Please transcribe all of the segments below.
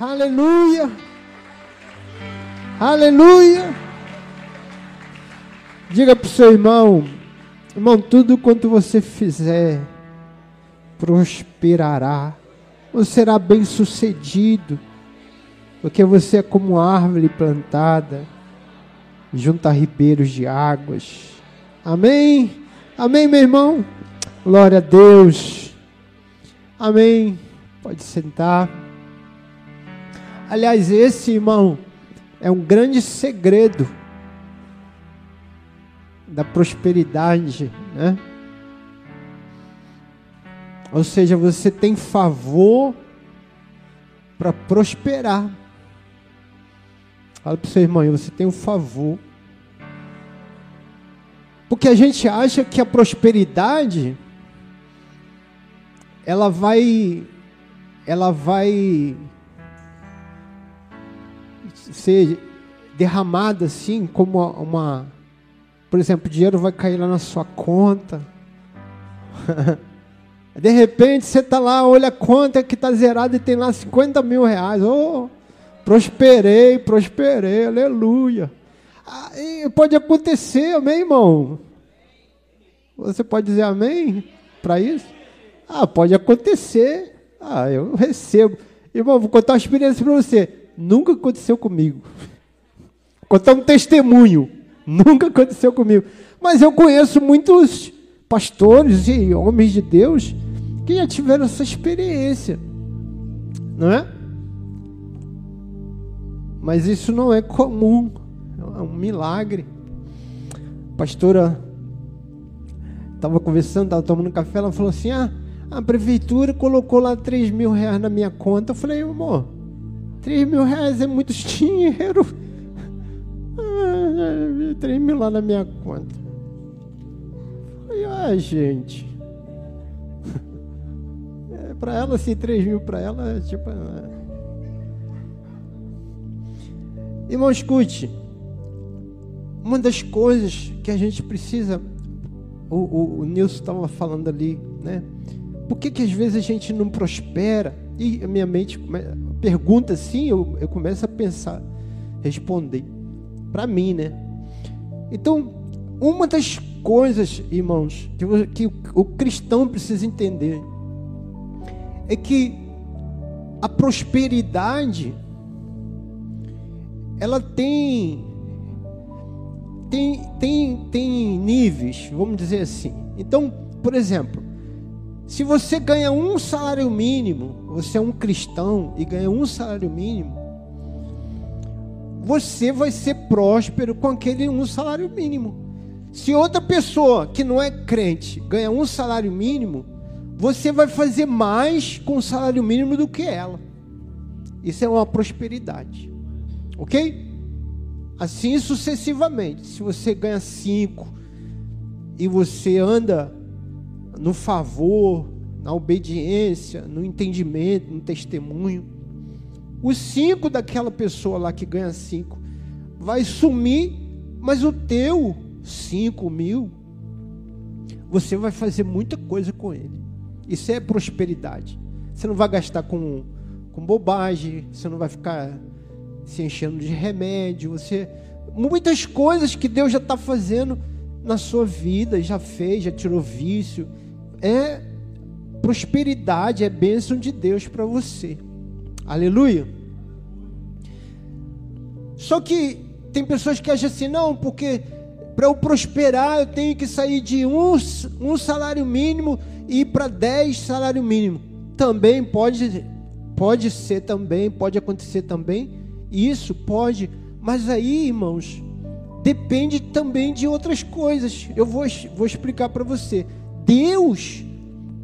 Aleluia. Aleluia. Diga para o seu irmão, irmão, tudo quanto você fizer prosperará. Você será bem sucedido, porque você é como árvore plantada junto a ribeiros de águas. Amém? Amém, meu irmão? Glória a Deus. Amém. Pode sentar. Aliás, esse irmão é um grande segredo da prosperidade, né? Ou seja, você tem favor para prosperar. Fala para o seu irmão, você tem um favor. Porque a gente acha que a prosperidade ela vai ela vai ser derramada assim como uma, por exemplo, dinheiro vai cair lá na sua conta. De repente você está lá, olha a conta que está zerada e tem lá 50 mil reais. Oh, prosperei, prosperei, aleluia. Ah, pode acontecer, amém, irmão? Você pode dizer amém para isso? Ah, pode acontecer. Ah, eu recebo. Irmão, vou contar uma experiência para você. Nunca aconteceu comigo. Contar um testemunho. Nunca aconteceu comigo. Mas eu conheço muitos pastores e homens de Deus que já tiveram essa experiência, não é? Mas isso não é comum, é um milagre. A pastora estava conversando, estava tomando café, ela falou assim: ah, a prefeitura colocou lá 3 mil reais na minha conta. Eu falei, amor, 3 mil reais é muito dinheiro. 3 mil lá na minha conta. Falei, ah, gente. Para ela, assim, 3 mil para ela, é tipo. É... Irmão, escute. Uma das coisas que a gente precisa. O, o, o Nilson estava falando ali, né? Por que, que às vezes a gente não prospera? E a minha mente pergunta assim, eu, eu começo a pensar, responder. Para mim, né? Então, uma das coisas, irmãos, que, que o, o cristão precisa entender é que a prosperidade ela tem tem tem tem níveis, vamos dizer assim. Então, por exemplo, se você ganha um salário mínimo, você é um cristão e ganha um salário mínimo, você vai ser próspero com aquele um salário mínimo. Se outra pessoa que não é crente ganha um salário mínimo, você vai fazer mais com o salário mínimo do que ela. Isso é uma prosperidade. Ok? Assim sucessivamente. Se você ganha cinco e você anda no favor, na obediência, no entendimento, no testemunho, os cinco daquela pessoa lá que ganha cinco vai sumir, mas o teu cinco mil, você vai fazer muita coisa com ele. Isso é prosperidade. Você não vai gastar com, com bobagem, você não vai ficar se enchendo de remédio, você muitas coisas que Deus já está fazendo na sua vida, já fez, já tirou vício. É prosperidade, é bênção de Deus para você. Aleluia. Só que tem pessoas que acham assim, não, porque para eu prosperar eu tenho que sair de um, um salário mínimo ir para 10 salário mínimo. Também pode, pode ser também, pode acontecer também. Isso pode, mas aí, irmãos, depende também de outras coisas. Eu vou, vou explicar para você. Deus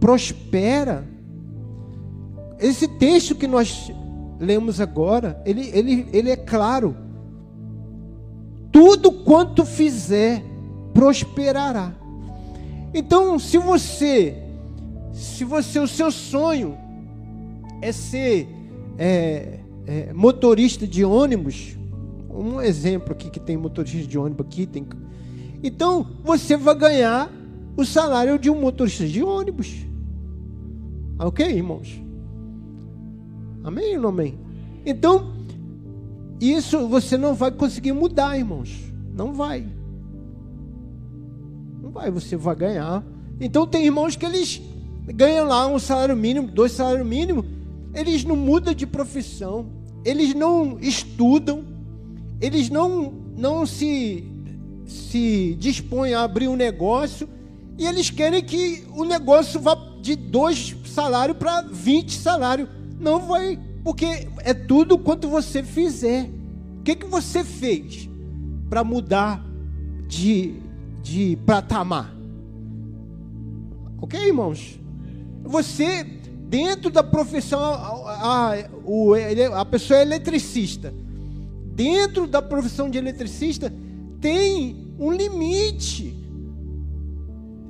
prospera. Esse texto que nós lemos agora, ele, ele, ele é claro. Tudo quanto fizer prosperará. Então, se você se você o seu sonho é ser é, é, motorista de ônibus, um exemplo aqui que tem motorista de ônibus aqui, tem. Então você vai ganhar o salário de um motorista de ônibus. Ok, irmãos? Amém ou não amém? Então, isso você não vai conseguir mudar, irmãos. Não vai. Não vai, você vai ganhar. Então tem irmãos que eles ganham lá um salário mínimo, dois salários mínimos, eles não mudam de profissão, eles não estudam, eles não, não se, se dispõem a abrir um negócio e eles querem que o negócio vá de dois salários para 20 salários. Não vai, porque é tudo quanto você fizer. O que, que você fez para mudar de, de patamar? Ok, irmãos? Você, dentro da profissão, a, a, a pessoa é eletricista. Dentro da profissão de eletricista, tem um limite.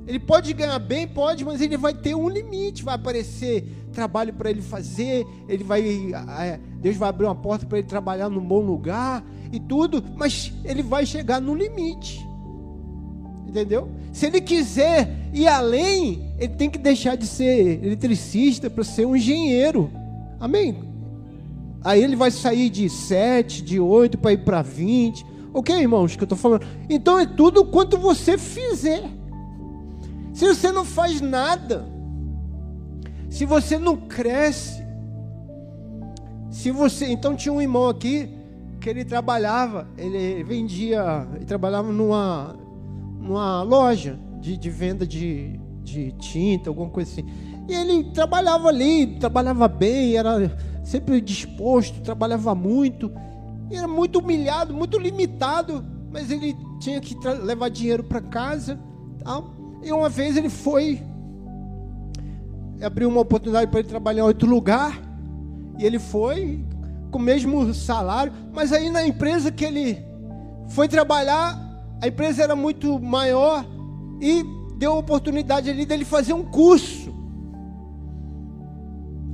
Ele pode ganhar bem, pode, mas ele vai ter um limite. Vai aparecer trabalho para ele fazer, ele vai, Deus vai abrir uma porta para ele trabalhar num bom lugar e tudo, mas ele vai chegar no limite. Entendeu? Se ele quiser ir além, ele tem que deixar de ser eletricista para ser um engenheiro. Amém? Aí ele vai sair de 7, de 8 para ir para 20. Ok, irmãos, que eu estou falando? Então é tudo quanto você fizer. Se você não faz nada, se você não cresce, se você. Então tinha um irmão aqui que ele trabalhava, ele vendia, ele trabalhava numa, numa loja de, de venda de, de tinta, alguma coisa assim. E ele trabalhava ali, trabalhava bem, era sempre disposto, trabalhava muito, era muito humilhado, muito limitado, mas ele tinha que levar dinheiro para casa. Tal. E uma vez ele foi, abriu uma oportunidade para ele trabalhar em outro lugar, e ele foi com o mesmo salário, mas aí na empresa que ele foi trabalhar, a empresa era muito maior e deu a oportunidade ali dele fazer um curso.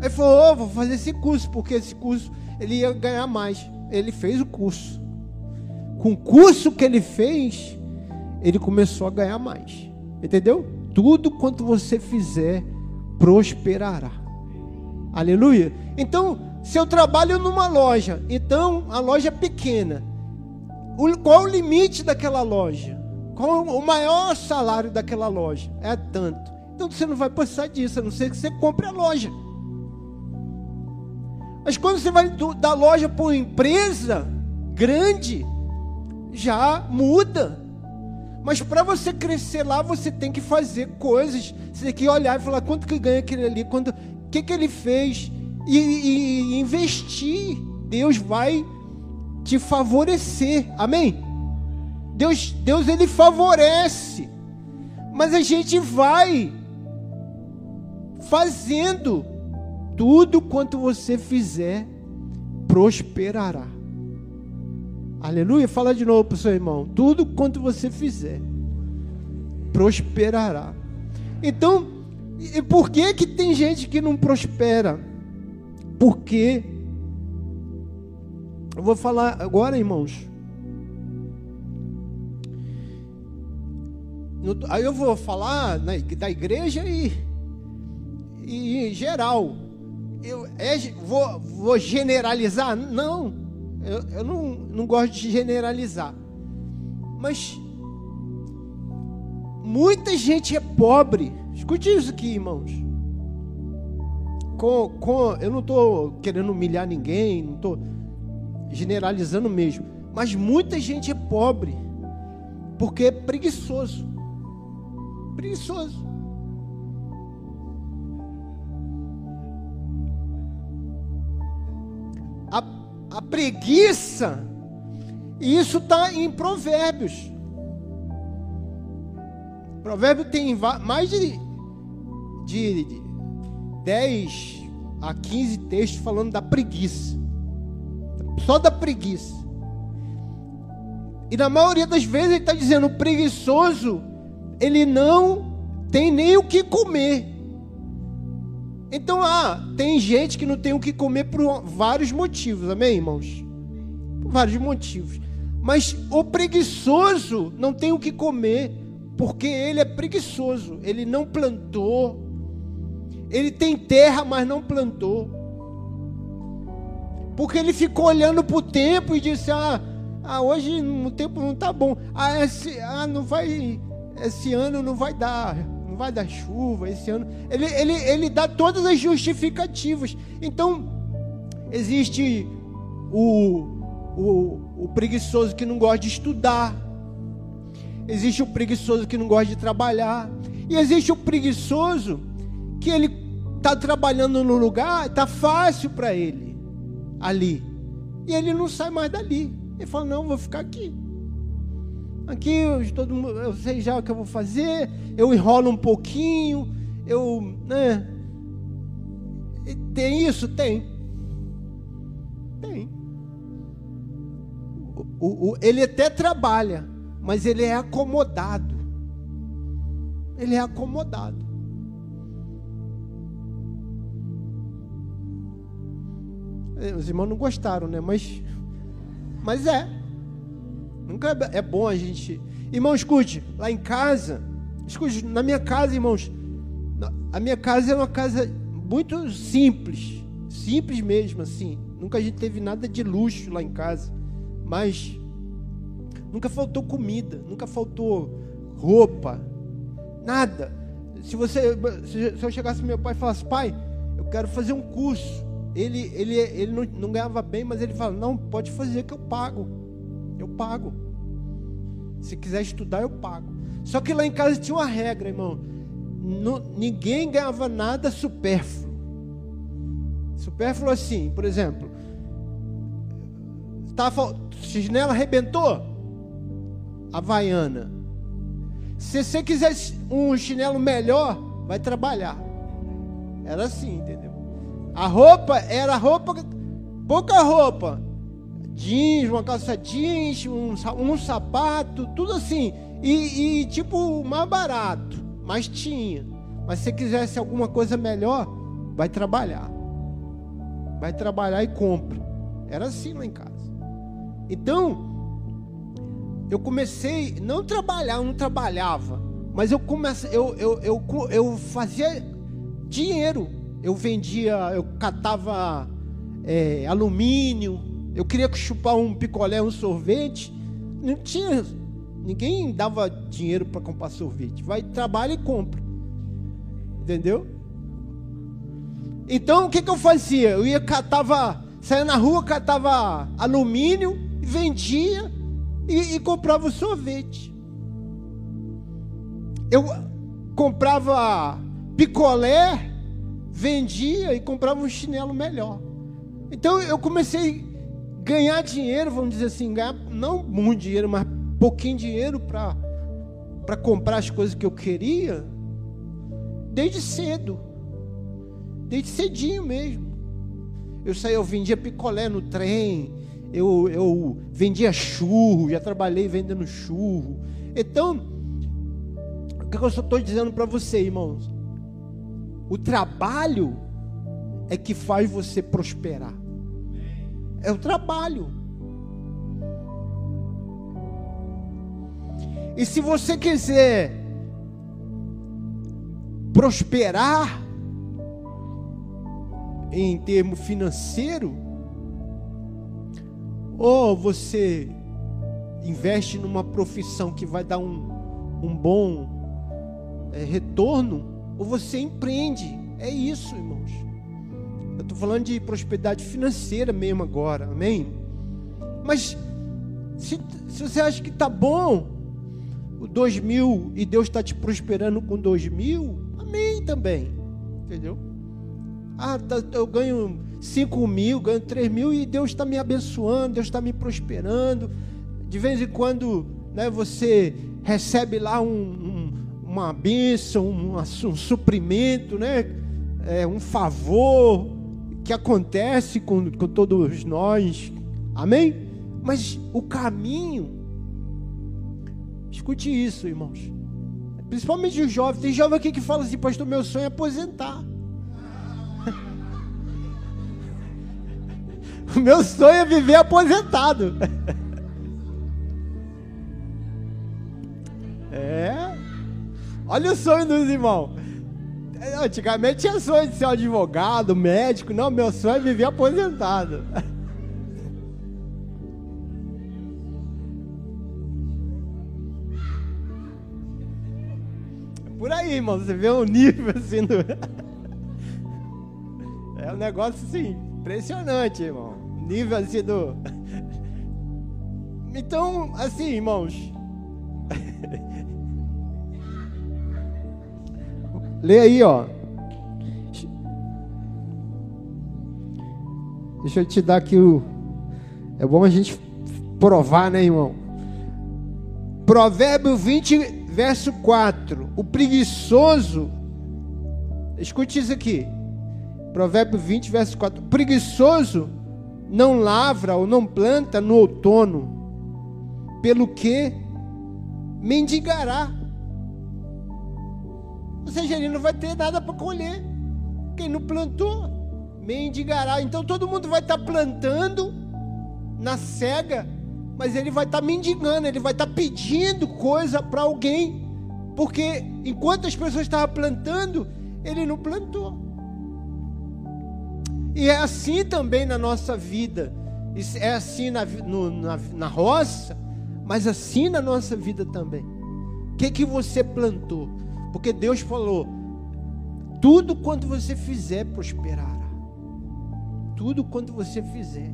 Aí falou: oh, vou fazer esse curso, porque esse curso ele ia ganhar mais. Ele fez o curso. Com o curso que ele fez, ele começou a ganhar mais. Entendeu? Tudo quanto você fizer prosperará. Aleluia. Então, se eu trabalho numa loja, então a loja é pequena. qual o limite daquela loja? Qual o maior salário daquela loja? É tanto. Então você não vai passar disso, a não ser que você compre a loja. Mas quando você vai do, da loja para uma empresa grande, já muda. Mas para você crescer lá, você tem que fazer coisas. Você tem que olhar e falar quanto que ganha aquele ali, quanto, que que ele fez e, e, e investir. Deus vai te favorecer. Amém? Deus, Deus ele favorece. Mas a gente vai fazendo tudo quanto você fizer prosperará. Aleluia. Fala de novo para o seu irmão. Tudo quanto você fizer, prosperará. Então, por que, que tem gente que não prospera? Porque, eu vou falar agora, irmãos. Aí eu vou falar da igreja e, e em geral. Eu é, vou, vou generalizar? Não. Eu, eu não, não gosto de generalizar. Mas muita gente é pobre. Escute isso aqui, irmãos. Com, com, eu não estou querendo humilhar ninguém, não estou generalizando mesmo. Mas muita gente é pobre porque é preguiçoso. Preguiçoso. A preguiça, e isso está em Provérbios. Provérbio tem mais de, de, de 10 a 15 textos falando da preguiça. Só da preguiça. E na maioria das vezes ele está dizendo: o preguiçoso, ele não tem nem o que comer. Então, ah, tem gente que não tem o que comer por vários motivos, amém, irmãos? Por vários motivos. Mas o preguiçoso não tem o que comer porque ele é preguiçoso, ele não plantou. Ele tem terra, mas não plantou. Porque ele ficou olhando para o tempo e disse: ah, ah, hoje o tempo não está bom. Ah, esse, ah, não vai, esse ano não vai dar, não vai dar chuva esse ano. Ele, ele, ele dá todas as justificativas. Então, existe o, o, o preguiçoso que não gosta de estudar. Existe o preguiçoso que não gosta de trabalhar. E existe o preguiçoso que ele está trabalhando no lugar, está fácil para ele ali. E ele não sai mais dali. Ele fala: Não, vou ficar aqui. Aqui todo mundo, eu sei já o que eu vou fazer. Eu enrolo um pouquinho. Eu, né? Tem isso? Tem. Tem. O, o, ele até trabalha, mas ele é acomodado. Ele é acomodado. É, os irmãos não gostaram, né? Mas, mas é. Nunca é, é bom a gente. Irmão, escute, lá em casa, escute, na minha casa, irmãos, a minha casa é uma casa muito simples, simples mesmo, assim. Nunca a gente teve nada de luxo lá em casa, mas nunca faltou comida, nunca faltou roupa, nada. Se você, se eu chegasse meu pai e falasse, pai, eu quero fazer um curso ele, ele, ele não, não ganhava bem, mas ele fala: Não, pode fazer que eu pago. Eu pago. Se quiser estudar, eu pago. Só que lá em casa tinha uma regra, irmão. ninguém ganhava nada supérfluo. Supérfluo assim, por exemplo. Tava, chinela arrebentou? Havaiana. Se você quiser um chinelo melhor, vai trabalhar. Era assim, entendeu? A roupa era roupa, pouca roupa. Jeans, uma calça jeans, um, um sapato, tudo assim. E, e, tipo, mais barato. Mas tinha. Mas se você quisesse alguma coisa melhor, vai trabalhar. Vai trabalhar e compra. Era assim lá em casa. Então, eu comecei, não trabalhar, não trabalhava, mas eu comecei, eu, eu, eu, eu fazia dinheiro eu vendia, eu catava é, alumínio, eu queria chupar um picolé, um sorvete. Não tinha, ninguém dava dinheiro para comprar sorvete. Vai, trabalha e compra. Entendeu? Então o que, que eu fazia? Eu ia catava, saía na rua, catava alumínio, vendia e, e comprava o sorvete. Eu comprava picolé vendia e comprava um chinelo melhor. Então eu comecei ganhar dinheiro, vamos dizer assim, ganhar não muito dinheiro, mas pouquinho dinheiro para comprar as coisas que eu queria, desde cedo, desde cedinho mesmo. Eu saía, eu vendia picolé no trem, eu, eu vendia churro, já trabalhei vendendo churro. Então, o que eu estou dizendo para você, irmãos? O trabalho é que faz você prosperar. É o trabalho. E se você quiser prosperar em termo financeiro, ou você investe numa profissão que vai dar um, um bom é, retorno, ou você empreende. É isso, irmãos. Estou falando de prosperidade financeira mesmo agora, amém? Mas se, se você acha que está bom o 2000 e Deus está te prosperando com 2000, amém também, entendeu? Ah, tá, eu ganho 5 mil, ganho 3 mil e Deus está me abençoando, Deus está me prosperando. De vez em quando né, você recebe lá um, um uma bênção, um, um suprimento, né? É, um favor que acontece com, com todos nós. Amém? Mas o caminho, escute isso, irmãos. Principalmente os jovens. Tem jovem aqui que fala assim, pastor, meu sonho é aposentar. o meu sonho é viver aposentado. é. Olha o sonho dos irmãos antigamente tinha sonho de ser um advogado, médico. Não, meu sonho é viver aposentado. Por aí, irmão, você vê o nível assim do... É um negócio assim, impressionante, irmão. Nível assim do. Então, assim, irmãos. Lê aí, ó. Deixa eu te dar aqui o. É bom a gente provar, né, irmão? Provérbio 20, verso 4. O preguiçoso. Escute isso aqui. Provérbio 20, verso 4. O preguiçoso não lavra ou não planta no outono, pelo que mendigará. Ou seja, ele não vai ter nada para colher. Quem não plantou, mendigará. Então todo mundo vai estar tá plantando na cega, mas ele vai estar tá mendigando, ele vai estar tá pedindo coisa para alguém, porque enquanto as pessoas estavam plantando, ele não plantou. E é assim também na nossa vida. É assim na, no, na, na roça, mas assim na nossa vida também. O que, que você plantou? Porque Deus falou: tudo quanto você fizer prosperará. Tudo quanto você fizer.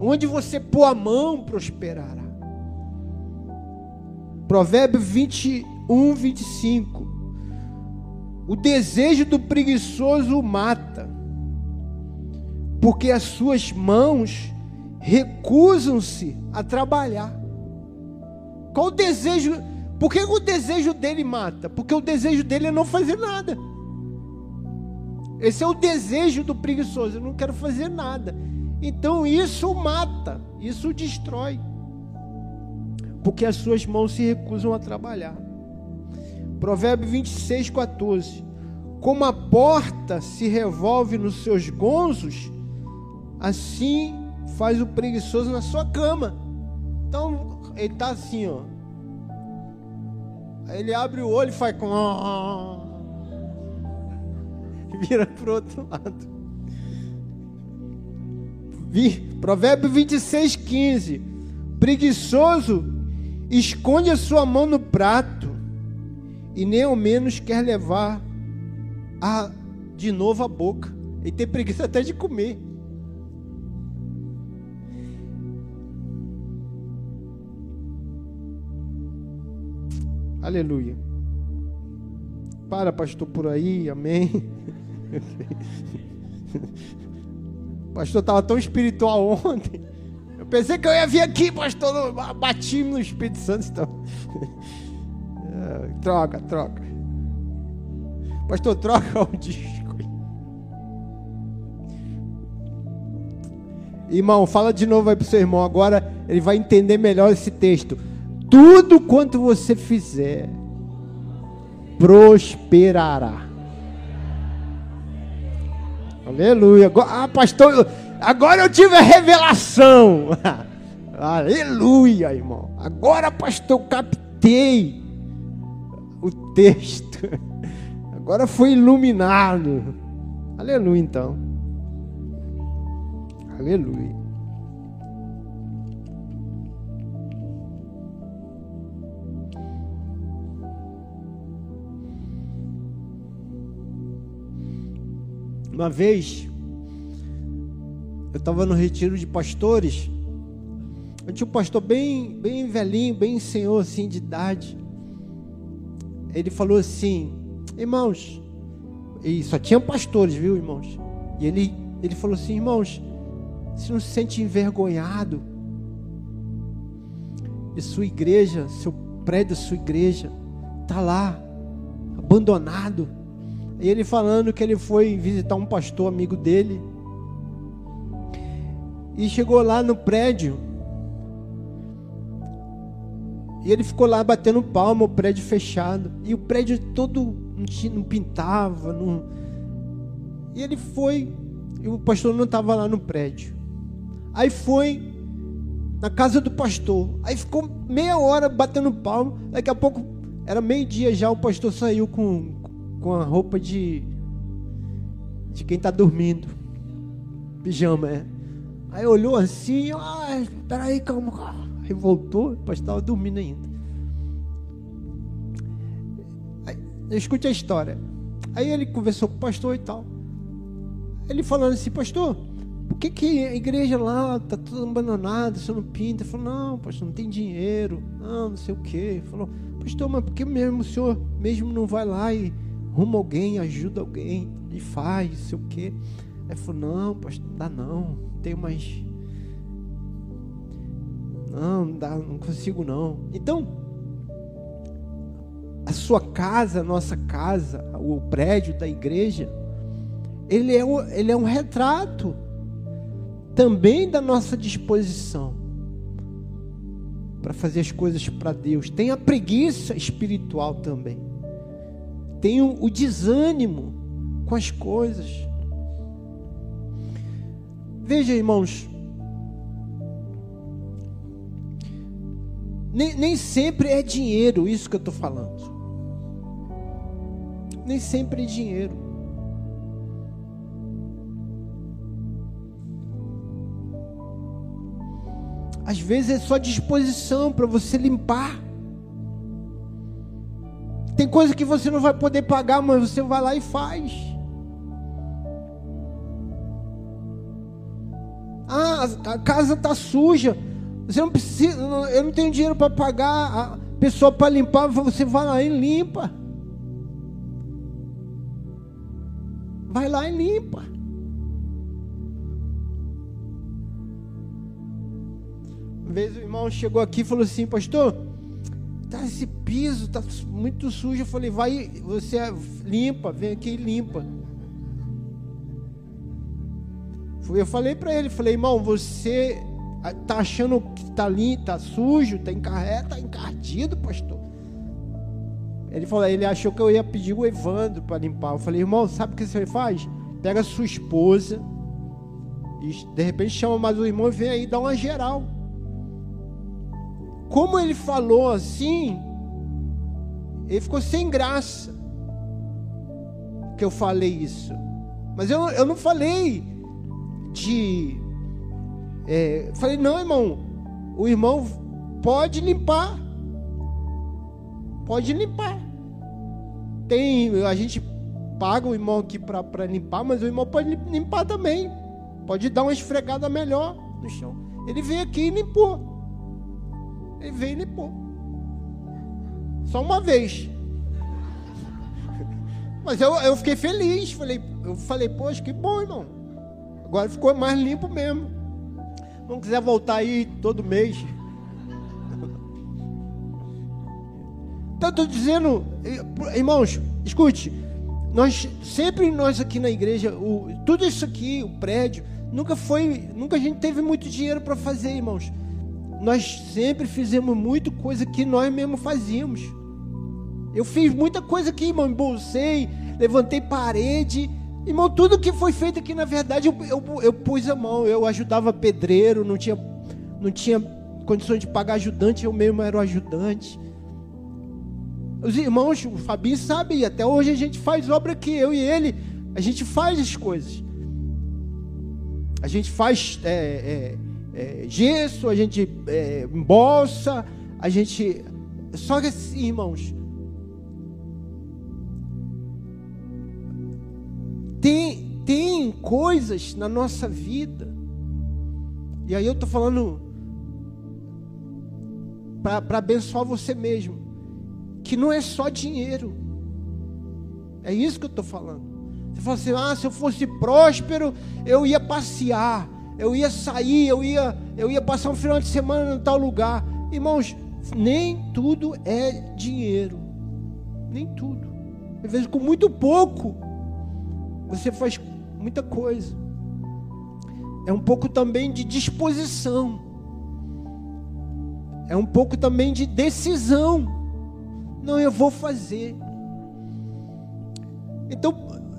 Onde você pôr a mão, prosperará. Provérbio 21, 25. O desejo do preguiçoso mata, porque as suas mãos recusam-se a trabalhar. Qual o desejo? Por que o desejo dele mata? Porque o desejo dele é não fazer nada. Esse é o desejo do preguiçoso. Eu não quero fazer nada. Então isso mata, isso destrói. Porque as suas mãos se recusam a trabalhar. Provérbio 26, 14. Como a porta se revolve nos seus gonzos, assim faz o preguiçoso na sua cama. Então, ele está assim, ó. Aí ele abre o olho e faz com. Vira para o outro lado. Provérbio 26, 15. Preguiçoso esconde a sua mão no prato e nem ao menos quer levar a, de novo a boca. Ele tem preguiça até de comer. Aleluia. Para, pastor, por aí, amém. Pastor estava tão espiritual ontem. Eu pensei que eu ia vir aqui, pastor. Bati no Espírito Santo. Então. troca, troca. Pastor, troca o disco. Irmão, fala de novo aí para o seu irmão. Agora ele vai entender melhor esse texto. Tudo quanto você fizer prosperará. Aleluia. Ah, pastor, agora eu tive a revelação. Aleluia, irmão. Agora, pastor, captei o texto. Agora foi iluminado. Aleluia, então. Aleluia. Uma vez, eu estava no retiro de pastores. Eu tinha um pastor bem, bem velhinho, bem senhor assim de idade. Ele falou assim, irmãos, e só tinha pastores, viu, irmãos? E ele, ele falou assim, irmãos, você não se sente envergonhado de sua igreja, seu prédio, sua igreja, tá lá, abandonado. E ele falando que ele foi visitar um pastor amigo dele. E chegou lá no prédio. E ele ficou lá batendo palma, o prédio fechado. E o prédio todo não pintava. Não... E ele foi. E o pastor não estava lá no prédio. Aí foi na casa do pastor. Aí ficou meia hora batendo palma. Daqui a pouco, era meio-dia já, o pastor saiu com, com a roupa de de quem está dormindo. Pijama, é. Aí olhou assim, ah, peraí, calma. Aí voltou, o pastor estava dormindo ainda. escute a história. Aí ele conversou com o pastor e tal. Ele falando assim, pastor, por que, que a igreja lá está toda abandonada, você não pinta? Ele falou, não, pastor, não tem dinheiro, não, não sei o quê. Ele falou, pastor, mas por que mesmo o senhor mesmo não vai lá e arruma alguém, ajuda alguém e faz, sei o quê? Aí falou, não, pastor, não dá não, não tenho mais. Não, não dá, não consigo não. Então, a sua casa, a nossa casa, o prédio da igreja, ele é, ele é um retrato também da nossa disposição para fazer as coisas para Deus. Tem a preguiça espiritual também. Tem o, o desânimo com as coisas. Veja, irmãos, nem, nem sempre é dinheiro isso que eu estou falando. Nem sempre é dinheiro. Às vezes é só disposição para você limpar. Tem coisa que você não vai poder pagar, mas você vai lá e faz. Ah, a casa está suja. Você não precisa, eu não tenho dinheiro para pagar a pessoa para limpar, você vai lá e limpa. Vai lá e limpa. Uma vez o irmão chegou aqui e falou assim, pastor, tá esse piso tá muito sujo. Eu falei, vai, você limpa, vem aqui e limpa. Eu falei para ele, falei, irmão, você tá achando que tá limpo, tá sujo, tá encarreta, tá encardido, pastor. Ele falou, ele achou que eu ia pedir o Evandro para limpar. Eu falei, irmão, sabe o que você faz? Pega sua esposa e de repente chama mais o irmão e vem aí dar uma geral como ele falou assim, ele ficou sem graça que eu falei isso. Mas eu, eu não falei de. É, falei, não, irmão, o irmão pode limpar. Pode limpar. Tem, a gente paga o irmão aqui para limpar, mas o irmão pode limpar também. Pode dar uma esfregada melhor no chão. Ele veio aqui e limpou. Ele veio e limpou. Só uma vez. Mas eu, eu fiquei feliz. Falei, eu falei, poxa, que bom, irmão. Agora ficou mais limpo mesmo. Não quiser voltar aí todo mês. Então, estou dizendo, irmãos, escute. Nós sempre nós aqui na igreja, o, tudo isso aqui, o prédio, nunca foi, nunca a gente teve muito dinheiro para fazer, irmãos nós sempre fizemos muito coisa que nós mesmos fazíamos. Eu fiz muita coisa aqui, irmão, embolsei, levantei parede. Irmão, tudo que foi feito aqui, na verdade, eu, eu, eu pus a mão, eu ajudava pedreiro, não tinha, não tinha condições de pagar ajudante, eu mesmo era o ajudante. Os irmãos, o Fabinho sabe, até hoje a gente faz obra aqui, eu e ele, a gente faz as coisas. A gente faz é, é, é, gesso, a gente é, embolsa, a gente. Só que irmãos, tem, tem coisas na nossa vida, e aí eu estou falando para abençoar você mesmo, que não é só dinheiro, é isso que eu estou falando. Você fala assim: ah, se eu fosse próspero, eu ia passear eu ia sair, eu ia, eu ia passar um final de semana em tal lugar. Irmãos, nem tudo é dinheiro. Nem tudo. Às vezes, com muito pouco, você faz muita coisa. É um pouco também de disposição. É um pouco também de decisão. Não, eu vou fazer. Então,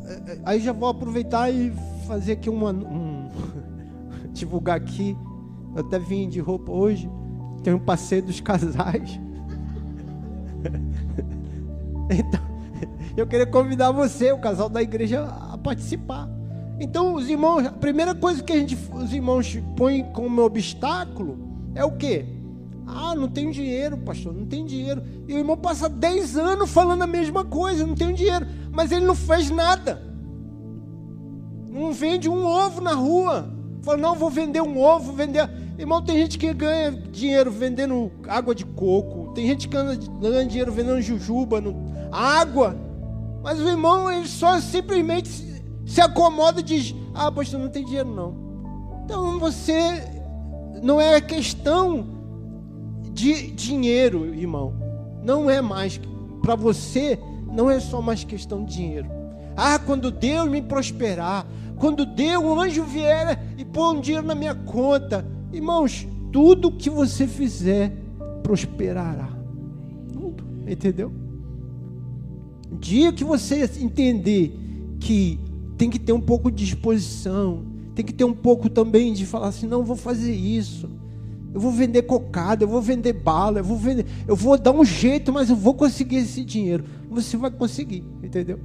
é, é, aí já vou aproveitar e fazer aqui uma, um, divulgar aqui. Eu até vim de roupa hoje. Tem um passeio dos casais. então, eu queria convidar você, o casal da igreja, a participar. Então, os irmãos, a primeira coisa que a gente, os irmãos põem como obstáculo é o quê? Ah, não tenho dinheiro, pastor, não tem dinheiro. E o irmão passa 10 anos falando a mesma coisa, não tenho dinheiro. Mas ele não fez nada. Não vende um ovo na rua. Fala, não, vou vender um ovo, vender. Irmão, tem gente que ganha dinheiro vendendo água de coco. Tem gente que ganha dinheiro vendendo jujuba, água. Mas o irmão, ele só simplesmente se acomoda e diz: Ah, pastor, não tem dinheiro não. Então você. Não é questão de dinheiro, irmão. Não é mais. Para você, não é só mais questão de dinheiro. Ah, quando Deus me prosperar, quando Deus, um anjo vier e pôr um dinheiro na minha conta, irmãos, tudo que você fizer prosperará. Tudo, entendeu? Dia que você entender que tem que ter um pouco de disposição, tem que ter um pouco também de falar assim, não vou fazer isso. Eu vou vender cocada, eu vou vender bala, eu vou vender, eu vou dar um jeito, mas eu vou conseguir esse dinheiro. Você vai conseguir, entendeu?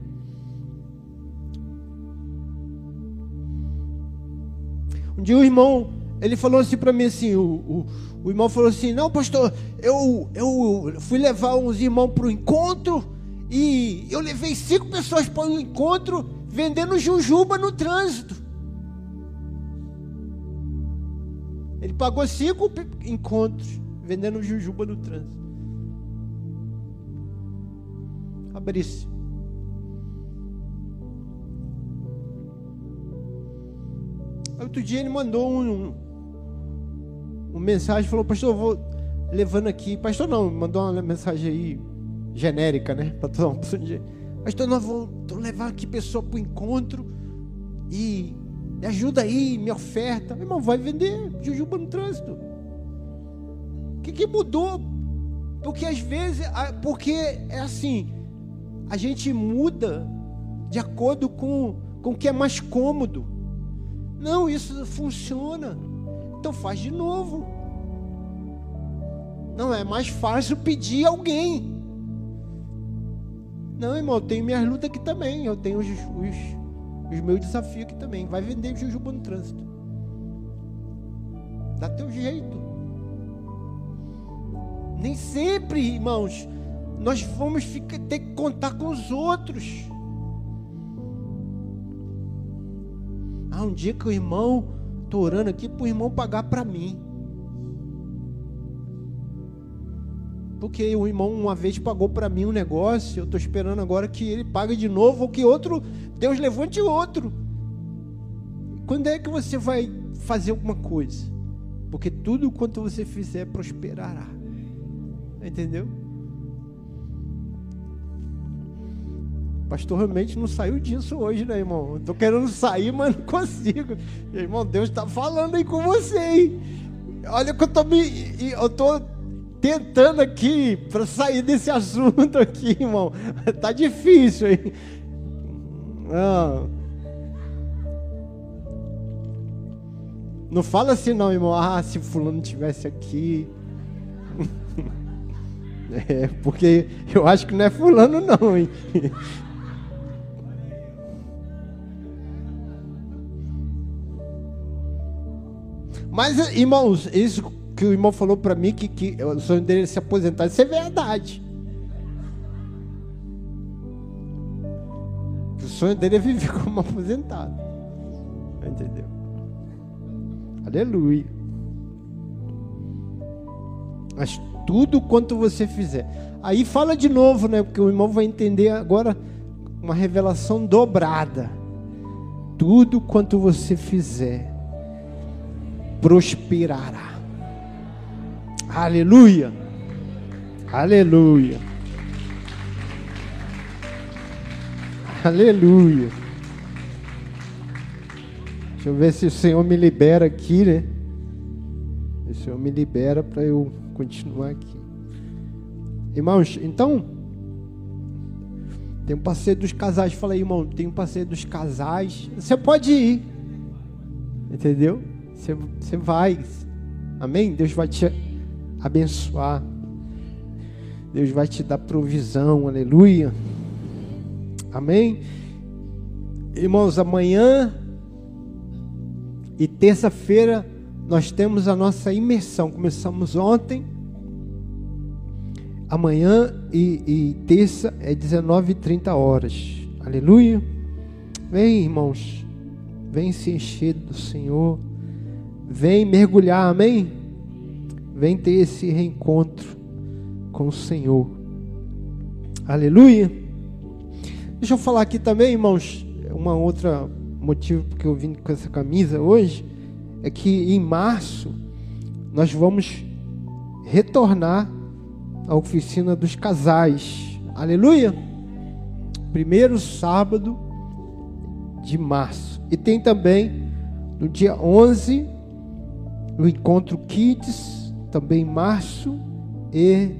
Dia o irmão, ele falou assim para mim assim, o, o, o, irmão falou assim, não pastor, eu, eu fui levar uns irmãos para o encontro e eu levei cinco pessoas para o encontro vendendo jujuba no trânsito. Ele pagou cinco encontros vendendo jujuba no trânsito. Outro dia ele mandou um, um, mensagem, falou, pastor, eu vou levando aqui. Pastor não, mandou uma mensagem aí genérica, né? Para pessoa de. Pastor, nós vamos levar aqui pessoa para o encontro e me ajuda aí, me oferta. Meu irmão, vai vender jujuba no trânsito. O que, que mudou? Porque às vezes, porque é assim, a gente muda de acordo com, com o que é mais cômodo. Não, isso funciona. Então faz de novo. Não é mais fácil pedir alguém. Não, irmão, eu tenho minhas lutas aqui também. Eu tenho os, os, os meus desafios aqui também. Vai vender jujuba no trânsito. Dá teu jeito. Nem sempre, irmãos, nós vamos ficar, ter que contar com os outros. Um dia que o irmão, estou orando aqui para o irmão pagar para mim. Porque o irmão uma vez pagou para mim um negócio, eu estou esperando agora que ele pague de novo, ou que outro, Deus levante outro. Quando é que você vai fazer alguma coisa? Porque tudo quanto você fizer prosperará. Entendeu? Pastor realmente não saiu disso hoje, né, irmão? Estou querendo sair, mas não consigo. Irmão, Deus está falando aí com você, hein? Olha que eu estou me. Eu tô tentando aqui para sair desse assunto aqui, irmão. Tá difícil, hein? Não. Não fala assim não, irmão. Ah, se fulano tivesse aqui. É, porque eu acho que não é fulano não, hein? Mas, irmãos, isso que o irmão falou para mim, que, que o sonho dele é se aposentar, isso é verdade. O sonho dele é viver como aposentado. Entendeu? Aleluia. Mas tudo quanto você fizer. Aí fala de novo, né? Porque o irmão vai entender agora uma revelação dobrada. Tudo quanto você fizer prosperará. Aleluia. Aleluia. Aleluia. Deixa eu ver se o Senhor me libera aqui, né? O Senhor me libera para eu continuar aqui. Irmãos, então, tem um passeio dos casais. Fala aí, irmão, tem um passeio dos casais. Você pode ir. Entendeu? Você, você vai. Amém? Deus vai te abençoar. Deus vai te dar provisão. Aleluia. Amém? Irmãos, amanhã e terça-feira nós temos a nossa imersão. Começamos ontem Amanhã e, e terça é 19h30 horas. Aleluia. Vem, irmãos. Vem se encher do Senhor. Vem mergulhar, amém? Vem ter esse reencontro com o Senhor. Aleluia. Deixa eu falar aqui também, irmãos, uma outra motivo porque eu vim com essa camisa hoje é que em março nós vamos retornar à oficina dos casais. Aleluia. Primeiro sábado de março. E tem também no dia 11 o encontro Kids, também em março, e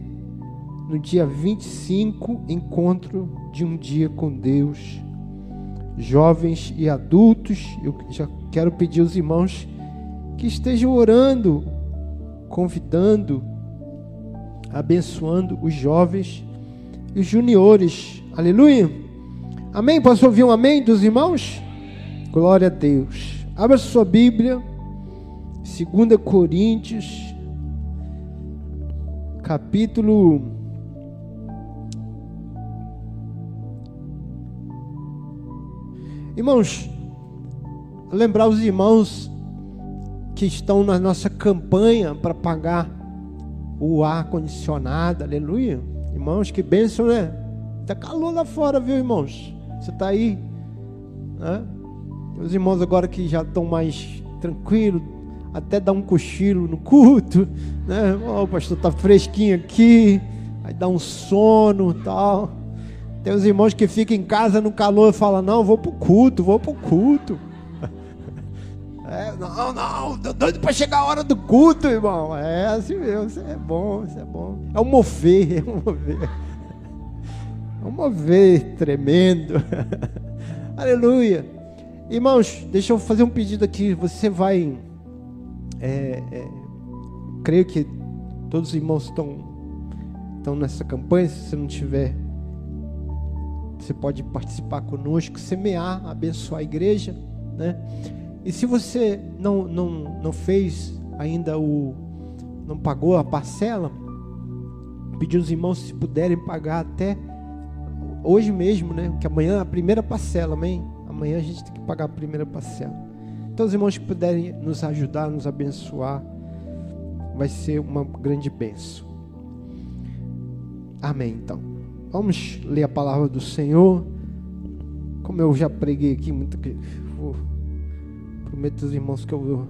no dia 25, encontro de um dia com Deus. Jovens e adultos, eu já quero pedir aos irmãos que estejam orando, convidando, abençoando os jovens e os juniores. Aleluia. Amém? Posso ouvir um amém dos irmãos? Glória a Deus. Abra sua Bíblia, 2 Coríntios, capítulo Irmãos, lembrar os irmãos que estão na nossa campanha para pagar o ar condicionado, aleluia. Irmãos, que bênção, né? Tá calor lá fora, viu, irmãos? Você está aí, né? Os irmãos agora que já estão mais tranquilos, até dá um cochilo no culto, né? Oh, o pastor tá fresquinho aqui, aí dá um sono, tal. Tem os irmãos que ficam em casa no calor e falam: Não, vou para o culto, vou para o culto. É, não, não, doido para chegar a hora do culto, irmão. É assim mesmo, isso é bom, isso é bom. É um mover, é um mover. É um mover tremendo. Aleluia. Irmãos, deixa eu fazer um pedido aqui. Você vai. É, é, creio que todos os irmãos estão, estão nessa campanha. Se você não tiver você pode participar conosco, semear, abençoar a igreja, né? E se você não, não, não fez ainda o. não pagou a parcela, pedir os irmãos se puderem pagar até hoje mesmo, né? Que amanhã é a primeira parcela, amém? Amanhã a gente tem que pagar a primeira parcela. Então, os irmãos que puderem nos ajudar, nos abençoar, vai ser uma grande bênção. Amém, então. Vamos ler a palavra do Senhor. Como eu já preguei aqui muito vou, prometo aos irmãos que eu vou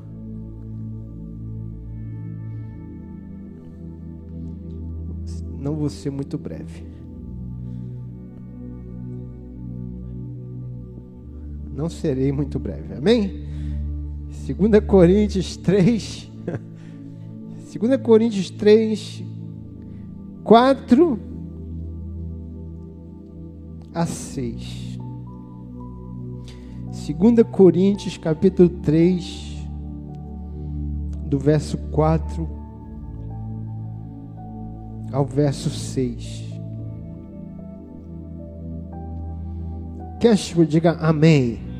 não vou ser muito breve. Não serei muito breve. Amém? 2 Coríntios 3 2 Coríntios 3 4 a 6. 2 Coríntios capítulo 3, do verso 4 ao verso 6. Quer que diga amém?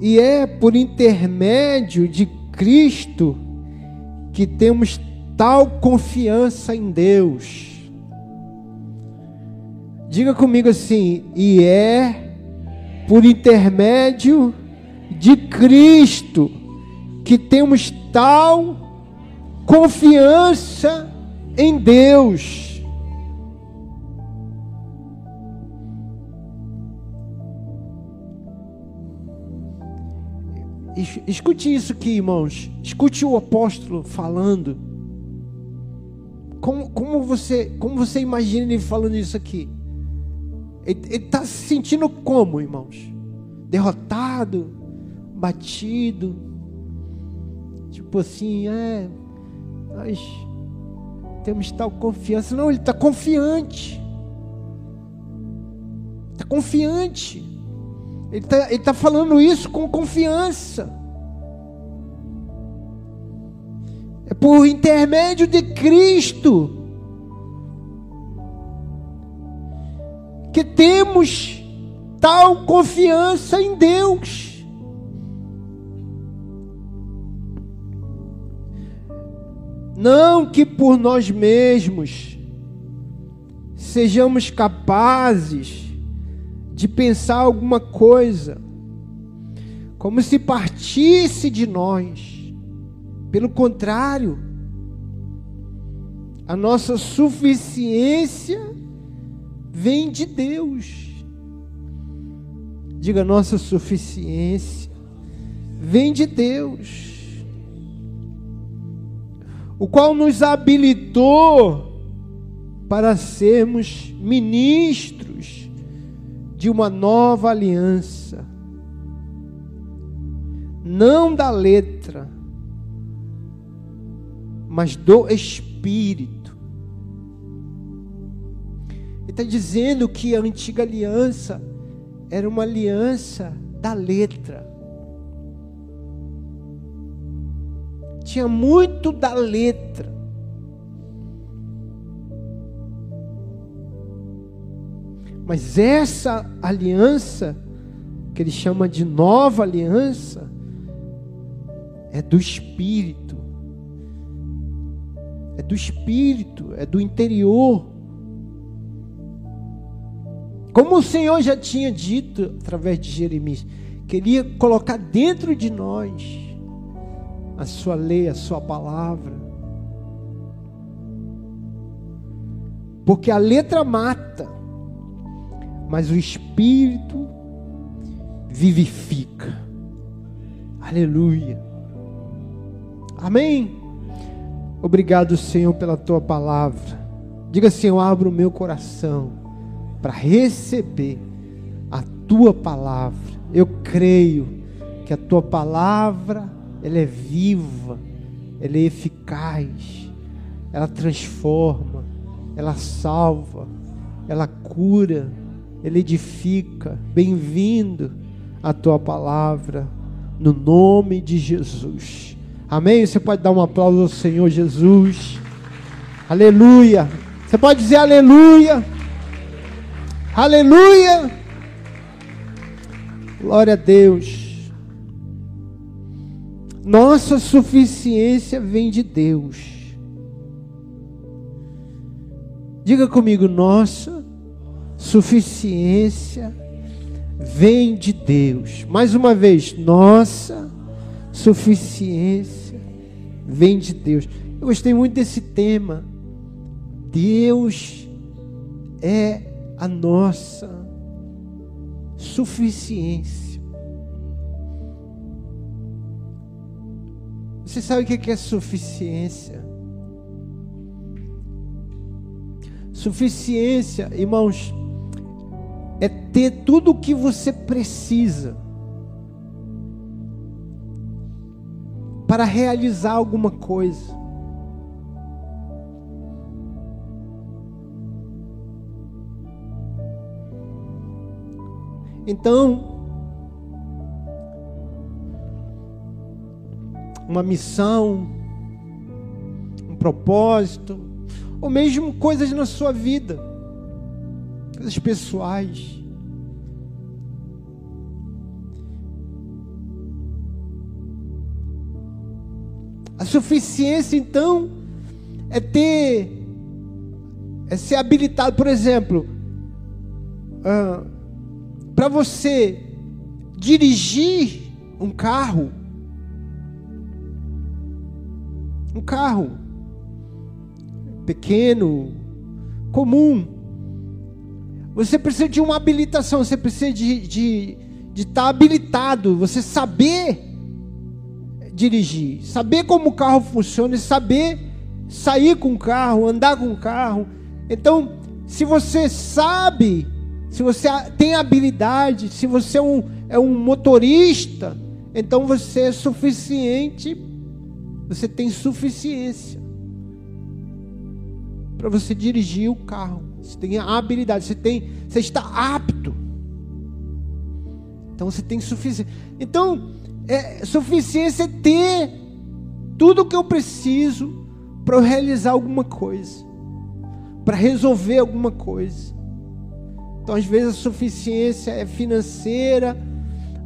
E é por intermédio de Cristo que temos tal confiança em Deus Diga comigo assim: e é por intermédio de Cristo que temos tal confiança em Deus. Escute isso aqui, irmãos. Escute o apóstolo falando. Como, como, você, como você imagina ele falando isso aqui? Ele está se sentindo como, irmãos? Derrotado, batido. Tipo assim, é. Nós temos tal confiança. Não, ele está confiante. Está confiante. Ele está ele tá falando isso com confiança. É por intermédio de Cristo que temos tal confiança em Deus. Não que por nós mesmos sejamos capazes de pensar alguma coisa como se partisse de nós. Pelo contrário, a nossa suficiência vem de Deus. Diga, nossa suficiência vem de Deus, o qual nos habilitou para sermos ministros de uma nova aliança, não da letra, mas do Espírito. Ele está dizendo que a antiga aliança era uma aliança da letra. Tinha muito da letra. Mas essa aliança, que ele chama de nova aliança, é do Espírito. É do Espírito, é do interior. Como o Senhor já tinha dito através de Jeremias, queria colocar dentro de nós a sua lei, a sua palavra. Porque a letra mata, mas o espírito vivifica. Aleluia. Amém. Obrigado, Senhor, pela tua palavra. Diga, Senhor, abra o meu coração para receber a tua palavra. Eu creio que a tua palavra ela é viva, ela é eficaz, ela transforma, ela salva, ela cura, ela edifica. Bem-vindo a tua palavra, no nome de Jesus. Amém? Você pode dar um aplauso ao Senhor Jesus. Aleluia. Você pode dizer aleluia. Aleluia. Glória a Deus. Nossa suficiência vem de Deus. Diga comigo, nossa suficiência vem de Deus. Mais uma vez, nossa suficiência vem de Deus. Eu gostei muito desse tema. Deus é a nossa suficiência. Você sabe o que é suficiência? Suficiência, irmãos, é ter tudo o que você precisa para realizar alguma coisa. Então, uma missão, um propósito, ou mesmo coisas na sua vida, coisas pessoais. A suficiência, então, é ter, é ser habilitado, por exemplo, uh, para você dirigir um carro, um carro pequeno, comum. Você precisa de uma habilitação, você precisa de estar de, de tá habilitado, você saber dirigir, saber como o carro funciona, saber sair com o carro, andar com o carro. Então, se você sabe, se você tem habilidade, se você é um, é um motorista, então você é suficiente você tem suficiência para você dirigir o carro. Você tem a habilidade, você tem, você está apto. Então você tem suficiência. Então, é, suficiência é ter tudo o que eu preciso para eu realizar alguma coisa, para resolver alguma coisa. Então, às vezes a suficiência é financeira,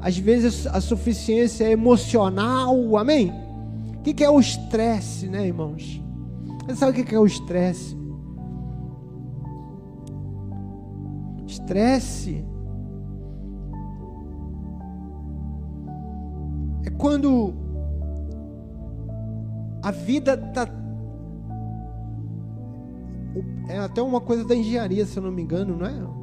às vezes a suficiência é emocional, amém? O que é o estresse, né, irmãos? Você sabe o que é o estresse? Estresse é quando a vida está. É até uma coisa da engenharia, se eu não me engano, não é?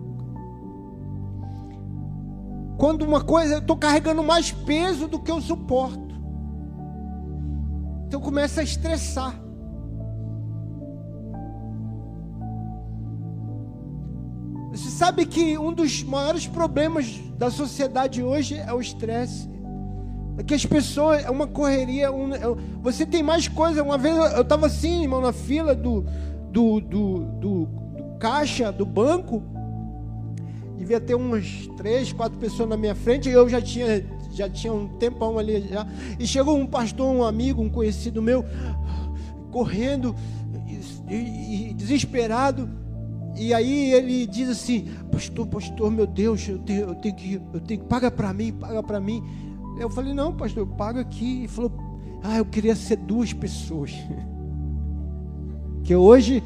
Quando uma coisa, eu estou carregando mais peso do que eu suporto. Então começa a estressar. Você sabe que um dos maiores problemas da sociedade hoje é o estresse. É que as pessoas, é uma correria. Um, é, você tem mais coisa. Uma vez eu estava assim, irmão, na fila do, do, do, do, do caixa do banco. Devia ter umas três, quatro pessoas na minha frente. E eu já tinha, já tinha um tempão ali já. E chegou um pastor, um amigo, um conhecido meu, correndo e, e desesperado. E aí ele diz assim: Pastor, pastor, meu Deus, eu tenho, eu tenho que, eu tenho que paga para mim, paga para mim. Eu falei: Não, pastor, paga aqui. Ele falou: Ah, eu queria ser duas pessoas. que hoje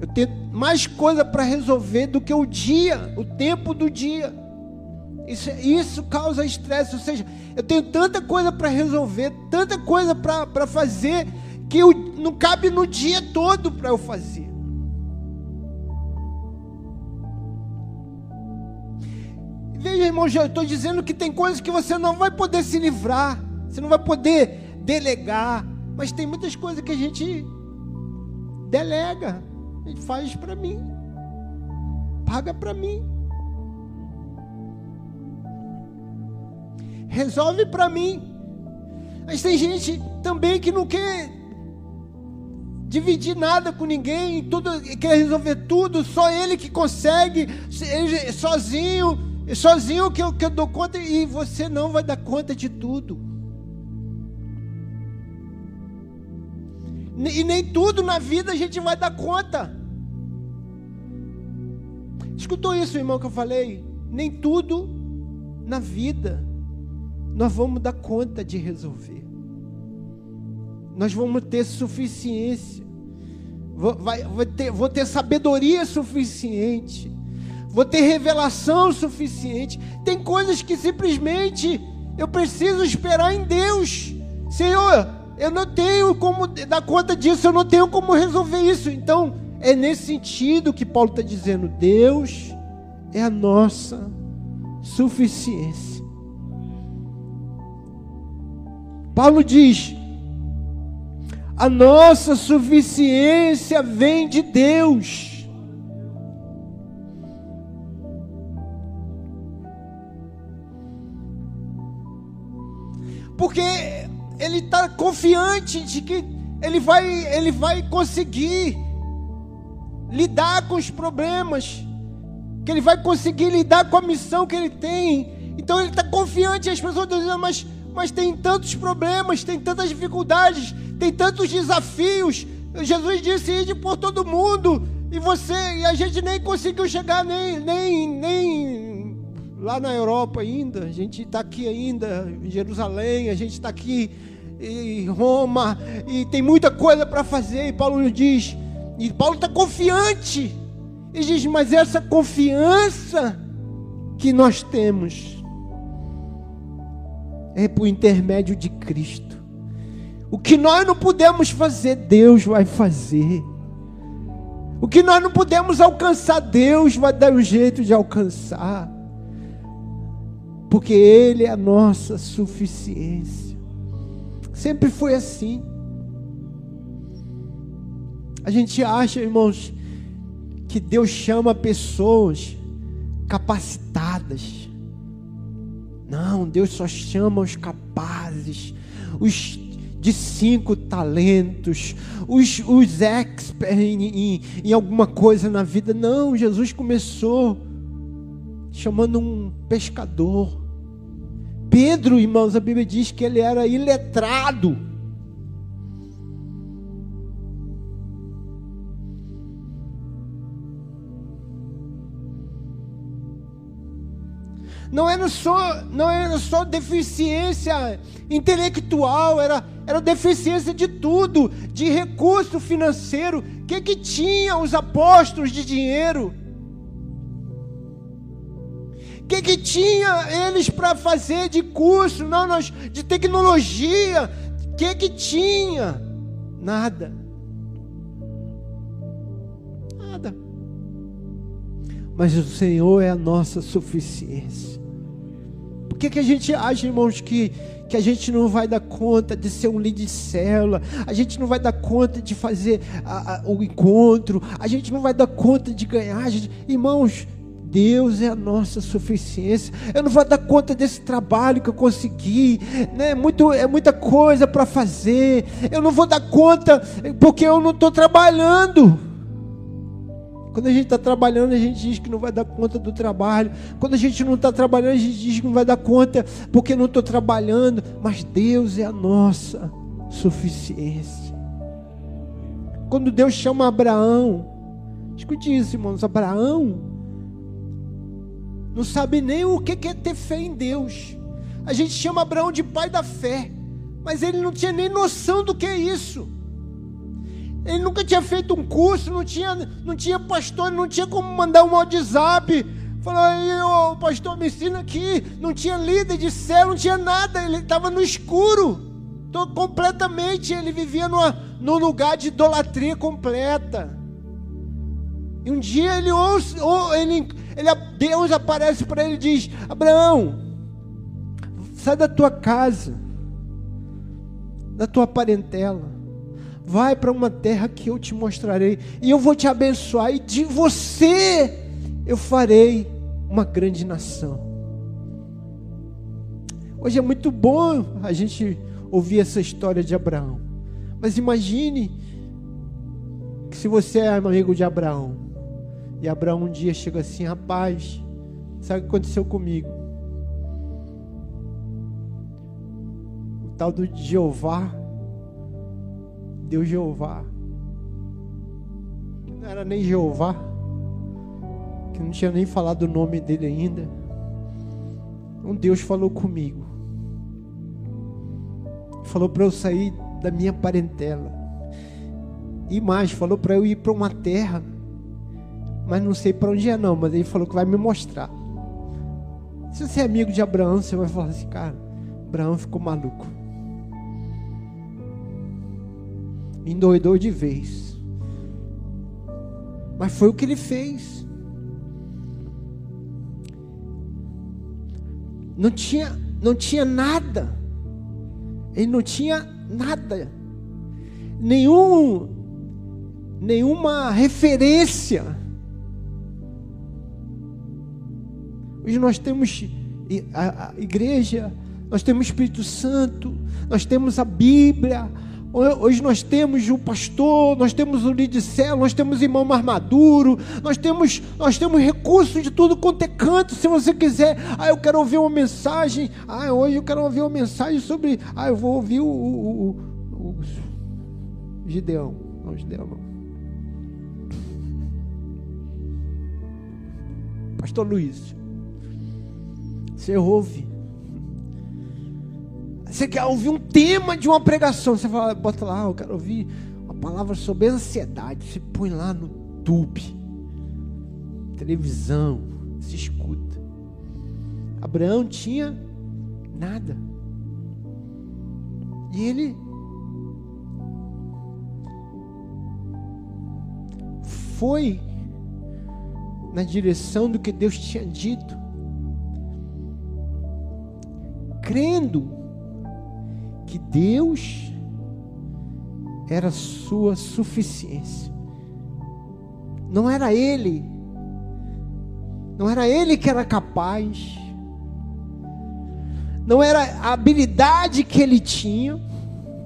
eu tenho mais coisa para resolver do que o dia, o tempo do dia. Isso, isso causa estresse, ou seja, eu tenho tanta coisa para resolver, tanta coisa para fazer, que eu, não cabe no dia todo para eu fazer. Veja, irmão, eu estou dizendo que tem coisas que você não vai poder se livrar, você não vai poder delegar, mas tem muitas coisas que a gente delega, a gente faz para mim, paga para mim, resolve para mim. Mas tem gente também que não quer dividir nada com ninguém, tudo quer resolver tudo, só ele que consegue, ele sozinho sozinho que eu, que eu dou conta e você não vai dar conta de tudo. E nem tudo na vida a gente vai dar conta. Escutou isso, irmão, que eu falei? Nem tudo na vida nós vamos dar conta de resolver. Nós vamos ter suficiência. Vou, vai, vou, ter, vou ter sabedoria suficiente vou ter revelação suficiente. Tem coisas que simplesmente eu preciso esperar em Deus. Senhor, eu não tenho como dar conta disso, eu não tenho como resolver isso. Então, é nesse sentido que Paulo está dizendo: Deus é a nossa suficiência. Paulo diz: a nossa suficiência vem de Deus. Porque ele está confiante de que ele vai, ele vai conseguir lidar com os problemas, que ele vai conseguir lidar com a missão que ele tem. Então ele está confiante. As pessoas estão dizendo, mas, mas tem tantos problemas, tem tantas dificuldades, tem tantos desafios. Jesus disse: ide por todo mundo. E você, e a gente nem conseguiu chegar nem, nem, nem lá na Europa ainda, a gente está aqui ainda em Jerusalém, a gente está aqui em Roma, e tem muita coisa para fazer, e Paulo diz, e Paulo está confiante, e diz, mas essa confiança que nós temos é por intermédio de Cristo. O que nós não podemos fazer, Deus vai fazer. O que nós não podemos alcançar, Deus vai dar o jeito de alcançar porque Ele é a nossa suficiência. Sempre foi assim. A gente acha, irmãos, que Deus chama pessoas capacitadas. Não, Deus só chama os capazes, os de cinco talentos, os, os experts em, em, em alguma coisa na vida. Não, Jesus começou chamando um pescador. Pedro, irmãos, a Bíblia diz que ele era iletrado. Não era só, não era só deficiência intelectual, era, era deficiência de tudo, de recurso financeiro. O que, que tinha os apóstolos de dinheiro? Que que tinha eles para fazer de curso, não, nós, de tecnologia? O que que tinha? Nada. Nada. Mas o Senhor é a nossa suficiência. Por que, que a gente acha, irmãos, que, que a gente não vai dar conta de ser um líder de célula, a gente não vai dar conta de fazer a, a, o encontro, a gente não vai dar conta de ganhar. Gente, irmãos, Deus é a nossa suficiência. Eu não vou dar conta desse trabalho que eu consegui, né? Muito, é muita coisa para fazer. Eu não vou dar conta porque eu não estou trabalhando. Quando a gente está trabalhando, a gente diz que não vai dar conta do trabalho. Quando a gente não está trabalhando, a gente diz que não vai dar conta porque não estou trabalhando. Mas Deus é a nossa suficiência. Quando Deus chama Abraão, escute isso, irmãos: Abraão não sabe nem o que é ter fé em Deus. A gente chama Abraão de pai da fé, mas ele não tinha nem noção do que é isso. Ele nunca tinha feito um curso, não tinha, não tinha pastor, não tinha como mandar um WhatsApp. Falou aí, o pastor me ensina aqui. Não tinha líder de céu, não tinha nada. Ele estava no escuro. Tô, completamente. Ele vivia numa, num lugar de idolatria completa. E um dia ele ouve, ele, ele, Deus aparece para ele e diz: Abraão, sai da tua casa, da tua parentela, vai para uma terra que eu te mostrarei, e eu vou te abençoar, e de você eu farei uma grande nação. Hoje é muito bom a gente ouvir essa história de Abraão, mas imagine que se você é amigo de Abraão, e Abraão um dia chega assim: rapaz, sabe o que aconteceu comigo? O tal do Jeová, Deus Jeová, não era nem Jeová, que não tinha nem falado o nome dele ainda. Um Deus falou comigo, falou para eu sair da minha parentela, e mais, falou para eu ir para uma terra mas não sei para onde é não, mas ele falou que vai me mostrar. Se você é amigo de Abraão, você vai falar assim, cara, Abraão ficou maluco. Endoidou de vez. Mas foi o que ele fez. Não tinha, não tinha nada. Ele não tinha nada. Nenhum nenhuma referência Hoje nós temos a, igreja, nós temos o Espírito Santo, nós temos a Bíblia, Hoje nós temos o pastor, nós temos o líder nós temos o irmão mais maduro, nós temos, nós temos recursos de tudo quanto é canto. Se você quiser, ah, eu quero ouvir uma mensagem, ah, hoje eu quero ouvir uma mensagem sobre, ah, eu vou ouvir o, o, o, o Gideão, não, Gideão não. Pastor Luiz. Você ouve. Você quer ouvir um tema de uma pregação. Você fala, bota lá, eu quero ouvir uma palavra sobre ansiedade. Você põe lá no tube, televisão, se escuta. Abraão tinha nada. E ele foi na direção do que Deus tinha dito. Crendo que Deus era sua suficiência. Não era ele, não era ele que era capaz, não era a habilidade que ele tinha,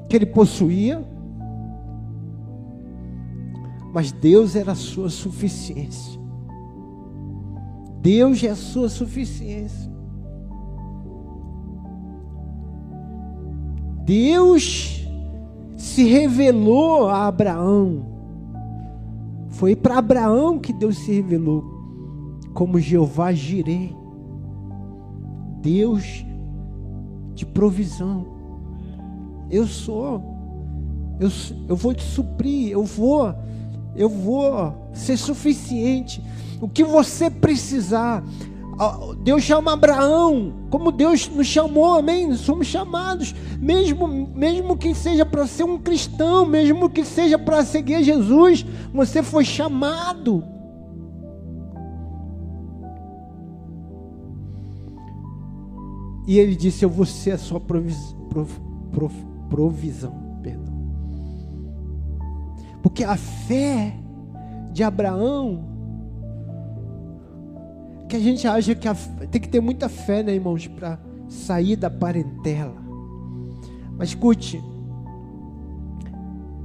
que ele possuía, mas Deus era a sua suficiência. Deus é a sua suficiência. Deus se revelou a Abraão. Foi para Abraão que Deus se revelou como Jeová Jireh. Deus de provisão. Eu sou. Eu, eu vou te suprir, eu vou, eu vou ser suficiente. O que você precisar, Deus chama Abraão, como Deus nos chamou, amém? Somos chamados, mesmo, mesmo que seja para ser um cristão, mesmo que seja para seguir Jesus, você foi chamado. E ele disse: Eu vou ser a sua provis, prov, prov, provisão. Perdão. Porque a fé de Abraão que a gente acha que a, tem que ter muita fé, né, irmãos, para sair da parentela. Mas escute,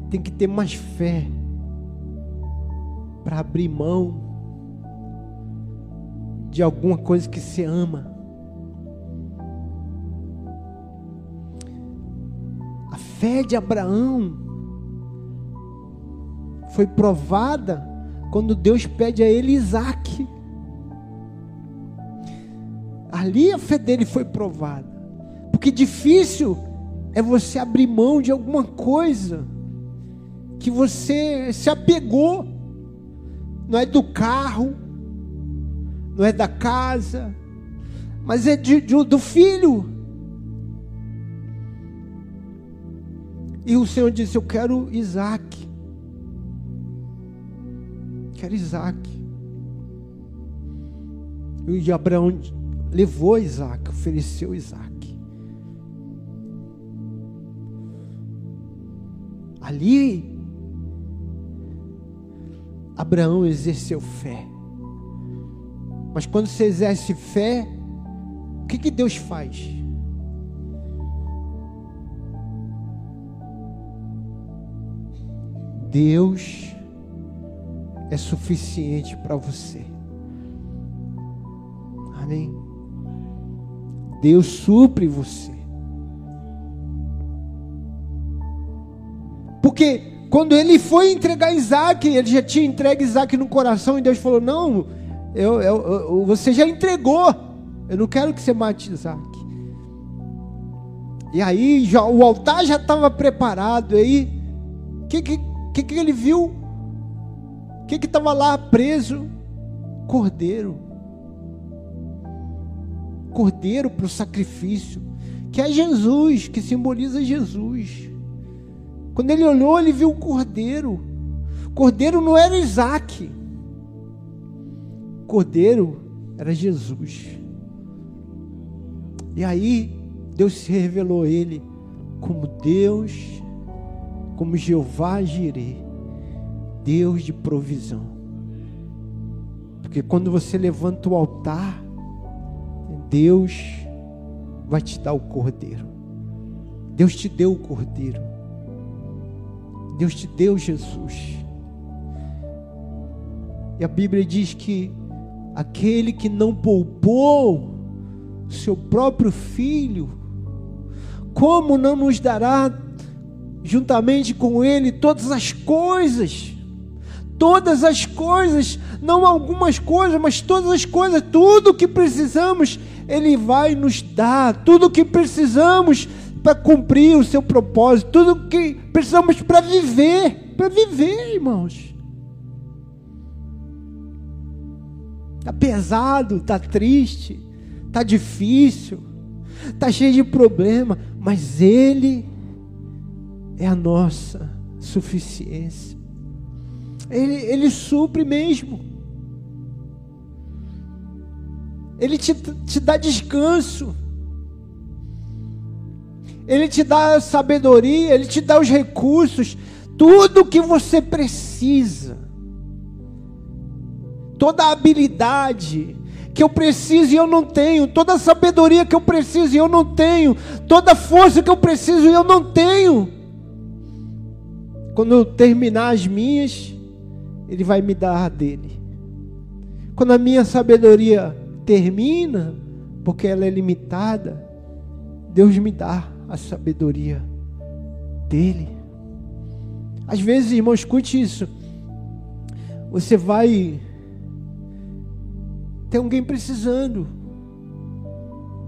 tem que ter mais fé para abrir mão de alguma coisa que você ama. A fé de Abraão foi provada quando Deus pede a ele Isaac. Ali a fé dele foi provada. Porque difícil é você abrir mão de alguma coisa que você se apegou. Não é do carro, não é da casa, mas é de, de, do filho. E o Senhor disse: Eu quero Isaac. Quero Isaac. E Abraão levou Isaac, ofereceu Isaac. Ali, Abraão exerceu fé. Mas quando você exerce fé, o que, que Deus faz? Deus é suficiente para você. Amém. Deus supre você. Porque quando ele foi entregar Isaac, ele já tinha entregue Isaac no coração e Deus falou: Não, eu, eu, eu, você já entregou, eu não quero que você mate Isaac. E aí já, o altar já estava preparado. E aí, o que, que, que, ele viu? O que estava lá preso? Cordeiro cordeiro para o sacrifício, que é Jesus, que simboliza Jesus. Quando ele olhou, ele viu o cordeiro. Cordeiro não era Isaac. Cordeiro era Jesus. E aí Deus se revelou a ele como Deus, como Jeová Jireh, Deus de provisão. Porque quando você levanta o altar, Deus vai te dar o cordeiro. Deus te deu o cordeiro. Deus te deu Jesus. E a Bíblia diz que aquele que não poupou seu próprio filho, como não nos dará juntamente com ele todas as coisas? Todas as coisas, não algumas coisas, mas todas as coisas, tudo o que precisamos, ele vai nos dar tudo o que precisamos para cumprir o seu propósito, tudo o que precisamos para viver, para viver, irmãos. Está pesado, está triste, está difícil, está cheio de problema, mas Ele é a nossa suficiência. Ele, ele supre mesmo. Ele te, te dá descanso. Ele te dá sabedoria, Ele te dá os recursos, tudo que você precisa, toda a habilidade que eu preciso e eu não tenho, toda a sabedoria que eu preciso e eu não tenho, toda a força que eu preciso e eu não tenho. Quando eu terminar as minhas, Ele vai me dar a dele. Quando a minha sabedoria termina, porque ela é limitada, Deus me dá a sabedoria dele. Às vezes, irmão, escute isso. Você vai ter alguém precisando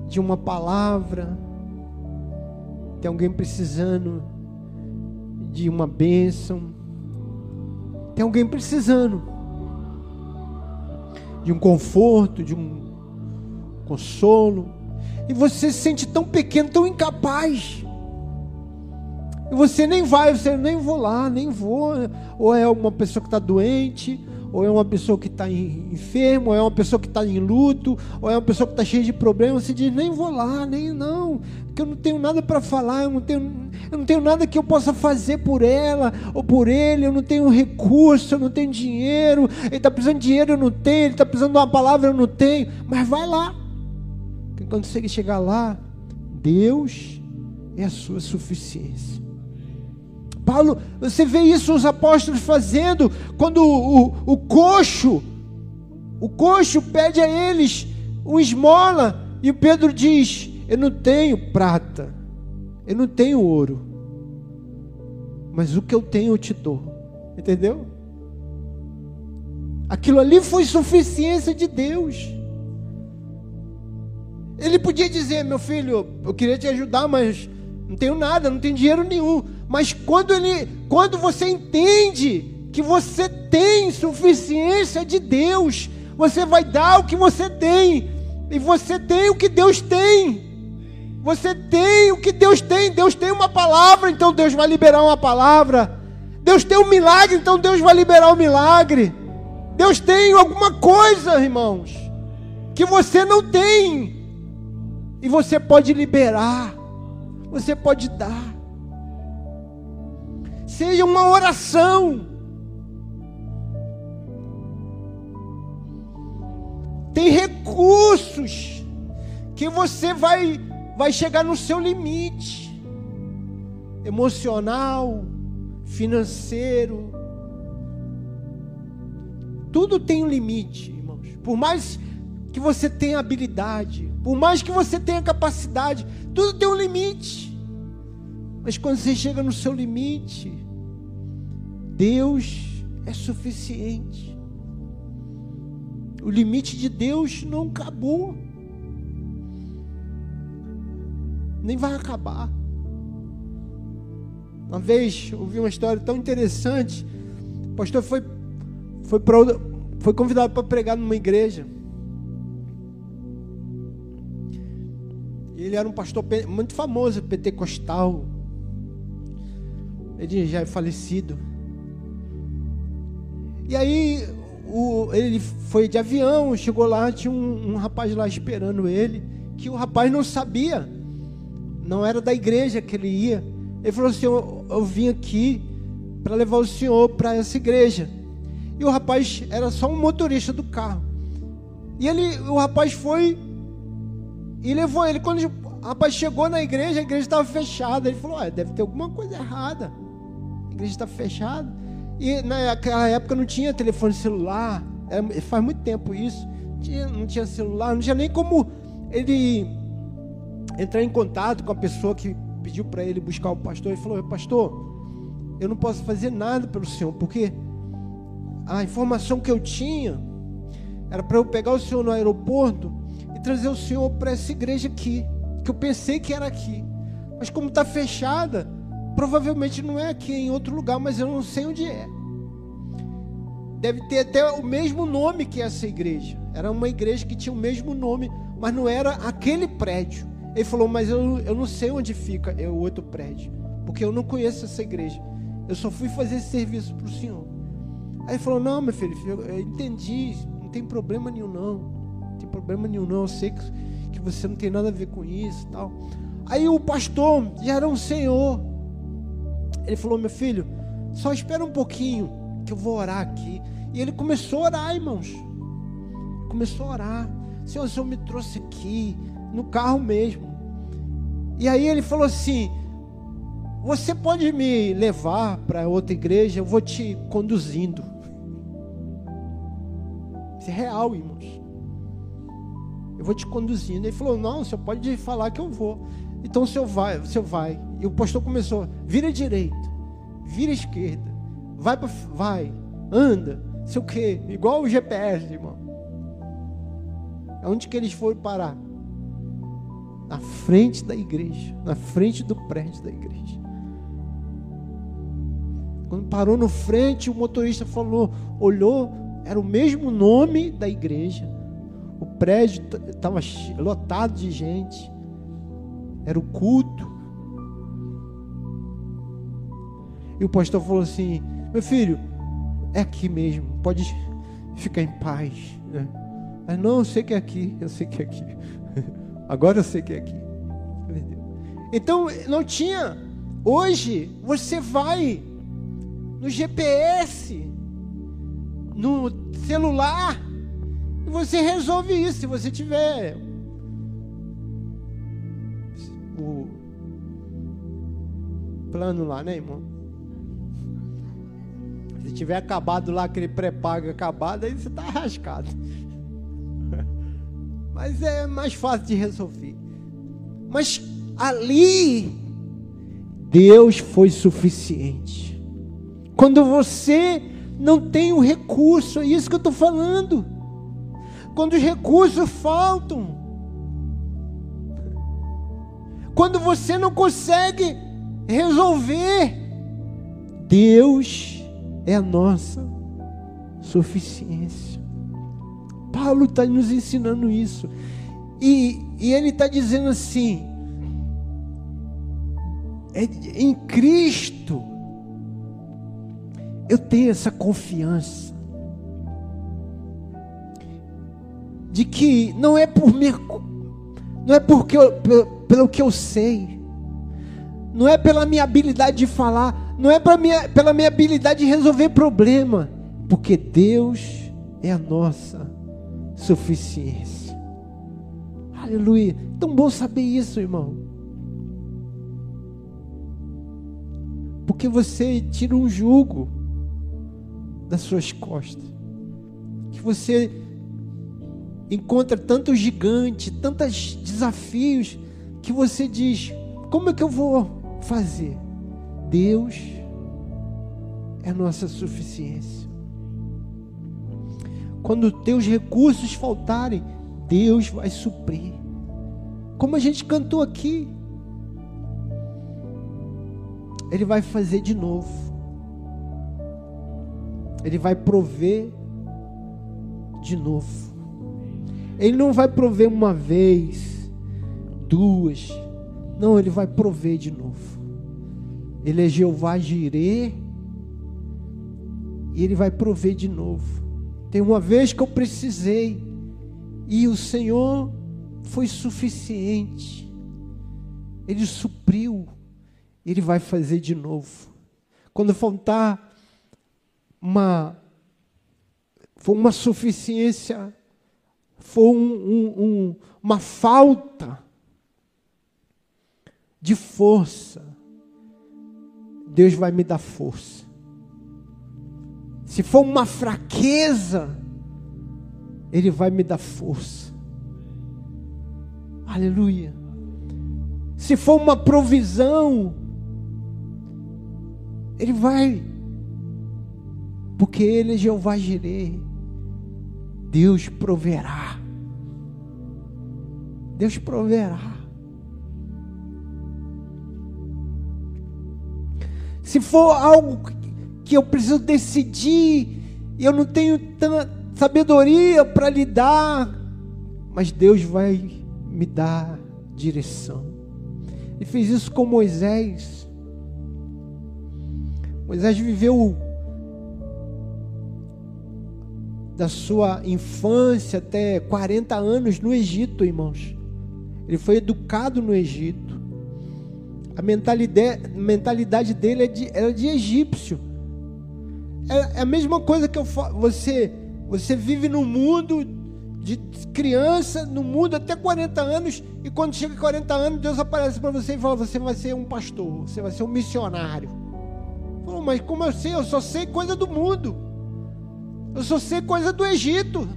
de uma palavra, tem alguém precisando de uma bênção, tem alguém precisando de um conforto, de um consolo. E você se sente tão pequeno, tão incapaz. E você nem vai, você nem vou lá, nem vou. Ou é uma pessoa que está doente, ou é uma pessoa que está enfermo, ou é uma pessoa que está em luto, ou é uma pessoa que está cheia de problemas, você diz, nem vou lá, nem não, porque eu não tenho nada para falar, eu não, tenho, eu não tenho nada que eu possa fazer por ela ou por ele, eu não tenho recurso, eu não tenho dinheiro, ele está precisando de dinheiro, eu não tenho, ele está precisando de uma palavra, eu não tenho, mas vai lá. Porque quando você chegar lá, Deus é a sua suficiência. Paulo, você vê isso os apóstolos fazendo, quando o, o, o coxo, o coxo pede a eles um esmola, e Pedro diz: Eu não tenho prata, eu não tenho ouro, mas o que eu tenho eu te dou. Entendeu? Aquilo ali foi suficiência de Deus. Ele podia dizer, meu filho, eu queria te ajudar, mas não tenho nada, não tenho dinheiro nenhum. Mas quando ele, quando você entende que você tem suficiência de Deus, você vai dar o que você tem. E você tem o que Deus tem. Você tem o que Deus tem. Deus tem uma palavra, então Deus vai liberar uma palavra. Deus tem um milagre, então Deus vai liberar o um milagre. Deus tem alguma coisa, irmãos, que você não tem. E você pode liberar você pode dar. Seja uma oração. Tem recursos que você vai vai chegar no seu limite emocional, financeiro. Tudo tem um limite, irmãos. Por mais que você tenha habilidade, por mais que você tenha capacidade, tudo tem um limite. Mas quando você chega no seu limite, Deus é suficiente. O limite de Deus não acabou. Nem vai acabar. Uma vez ouvi uma história tão interessante. O pastor foi, foi, pra, foi convidado para pregar numa igreja. Ele era um pastor muito famoso, pentecostal. Ele já é falecido. E aí o, ele foi de avião, chegou lá, tinha um, um rapaz lá esperando ele, que o rapaz não sabia, não era da igreja que ele ia. Ele falou assim: Eu, eu vim aqui para levar o senhor para essa igreja. E o rapaz era só um motorista do carro. E ele, o rapaz foi e levou ele. Quando rapaz chegou na igreja, a igreja estava fechada. Ele falou: deve ter alguma coisa errada. A igreja está fechada. E naquela época não tinha telefone celular. É, faz muito tempo isso. Tinha, não tinha celular, não tinha nem como ele entrar em contato com a pessoa que pediu para ele buscar o pastor. Ele falou: Pastor, eu não posso fazer nada pelo senhor, porque a informação que eu tinha era para eu pegar o senhor no aeroporto e trazer o senhor para essa igreja aqui, que eu pensei que era aqui, mas como está fechada, provavelmente não é aqui, é em outro lugar, mas eu não sei onde é. Deve ter até o mesmo nome que essa igreja. Era uma igreja que tinha o mesmo nome, mas não era aquele prédio. Ele falou, mas eu, eu não sei onde fica o outro prédio, porque eu não conheço essa igreja. Eu só fui fazer esse serviço para o senhor. Aí ele falou, não, meu filho, eu entendi, não tem problema nenhum não tem problema nenhum, não. Eu sei que, que você não tem nada a ver com isso tal. Aí o pastor já era um senhor. Ele falou: Meu filho, só espera um pouquinho que eu vou orar aqui. E ele começou a orar, irmãos. Começou a orar. Senhor, o Senhor me trouxe aqui, no carro mesmo. E aí ele falou assim: Você pode me levar para outra igreja? Eu vou te conduzindo. Isso é real, irmãos eu vou te conduzindo. Ele falou: Não, o senhor pode falar que eu vou. Então o senhor vai, o senhor vai. E o pastor começou: vira à direita, vira esquerda, vai, pra, vai, anda, sei o quê, igual o GPS, irmão. Onde que eles foram parar? Na frente da igreja, na frente do prédio da igreja. Quando parou no frente, o motorista falou, olhou, era o mesmo nome da igreja prédio estava lotado de gente. Era o culto. E o pastor falou assim: Meu filho, é aqui mesmo, pode ficar em paz. Né? Mas não, eu sei que é aqui, eu sei que é aqui. Agora eu sei que é aqui. Então não tinha. Hoje você vai no GPS, no celular, e você resolve isso se você tiver o plano lá, né, irmão? Se tiver acabado lá, aquele pré-pago acabado, aí você está arrascado. Mas é mais fácil de resolver. Mas ali, Deus foi suficiente. Quando você não tem o recurso, é isso que eu estou falando. Quando os recursos faltam. Quando você não consegue resolver, Deus é a nossa suficiência. Paulo está nos ensinando isso. E, e ele está dizendo assim: é, em Cristo, eu tenho essa confiança de que não é por mim, não é porque eu, pelo, pelo que eu sei, não é pela minha habilidade de falar, não é minha, pela minha habilidade de resolver problema, porque Deus é a nossa suficiência. Aleluia. Tão bom saber isso, irmão. Porque você tira um jugo das suas costas. Que você encontra tantos gigantes, tantos desafios, que você diz: como é que eu vou fazer? Deus é nossa suficiência. Quando teus recursos faltarem, Deus vai suprir. Como a gente cantou aqui, Ele vai fazer de novo. Ele vai prover de novo. Ele não vai prover uma vez, duas. Não, ele vai prover de novo. Ele é Jeová Jireh e ele vai prover de novo. Tem uma vez que eu precisei e o Senhor foi suficiente. Ele supriu. Ele vai fazer de novo. Quando faltar uma for uma suficiência, for um, um, um, uma falta de força, Deus vai me dar força. Se for uma fraqueza, Ele vai me dar força. Aleluia. Se for uma provisão, Ele vai, porque Ele é Jeová Jireh. Deus proverá. Deus proverá. Se for algo que eu preciso decidir, eu não tenho tanta sabedoria para lidar, mas Deus vai me dar direção. Ele fez isso com Moisés. Moisés viveu da sua infância até 40 anos no Egito, irmãos. Ele foi educado no Egito. A mentalidade, mentalidade dele é de, era de egípcio. É, é a mesma coisa que eu. Você, você vive no mundo de criança, no mundo até 40 anos, e quando chega 40 anos, Deus aparece para você e fala: Você vai ser um pastor, você vai ser um missionário. Falou, mas como eu sei? Eu só sei coisa do mundo. Eu só sei coisa do Egito.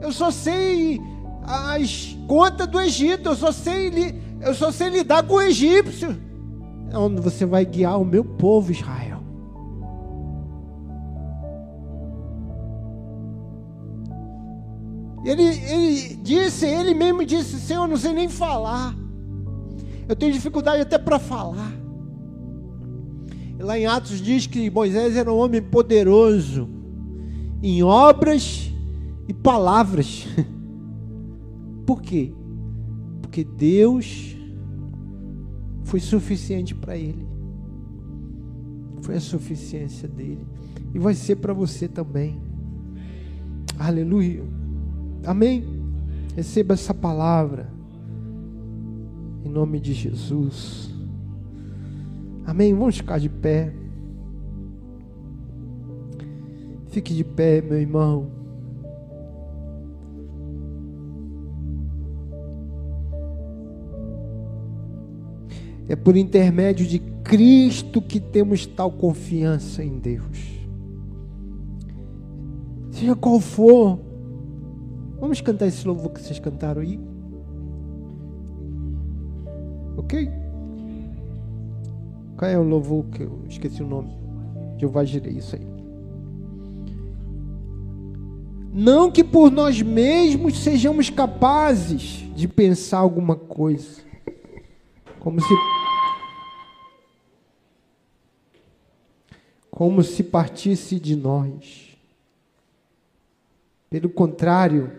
Eu só sei as contas do Egito. Eu só sei eu só sei lidar com o egípcio. É onde você vai guiar o meu povo, Israel. Ele, ele disse, ele mesmo disse: Senhor, eu não sei nem falar. Eu tenho dificuldade até para falar. Lá em Atos diz que Moisés era um homem poderoso em obras e palavras. Por quê? Porque Deus foi suficiente para ele. Foi a suficiência dele. E vai ser para você também. Aleluia. Amém. Receba essa palavra. Em nome de Jesus. Amém. Vamos ficar de pé. Fique de pé, meu irmão. É por intermédio de Cristo que temos tal confiança em Deus. Seja qual for, vamos cantar esse louvor que vocês cantaram aí? Ok? Qual é o louvor que eu esqueci o nome? Jeová Jirei, isso aí. Não que por nós mesmos sejamos capazes de pensar alguma coisa. Como se como se partisse de nós. Pelo contrário,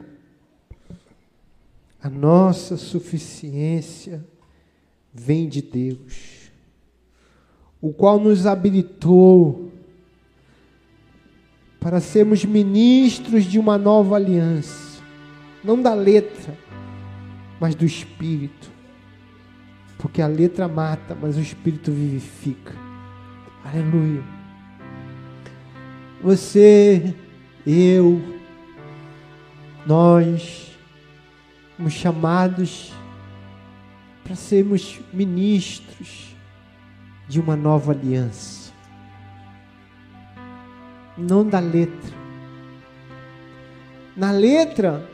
a nossa suficiência vem de Deus, o qual nos habilitou para sermos ministros de uma nova aliança, não da letra, mas do Espírito, porque a letra mata, mas o Espírito vivifica. Aleluia você, eu, nós somos chamados para sermos ministros de uma nova aliança. Não da letra. Na letra,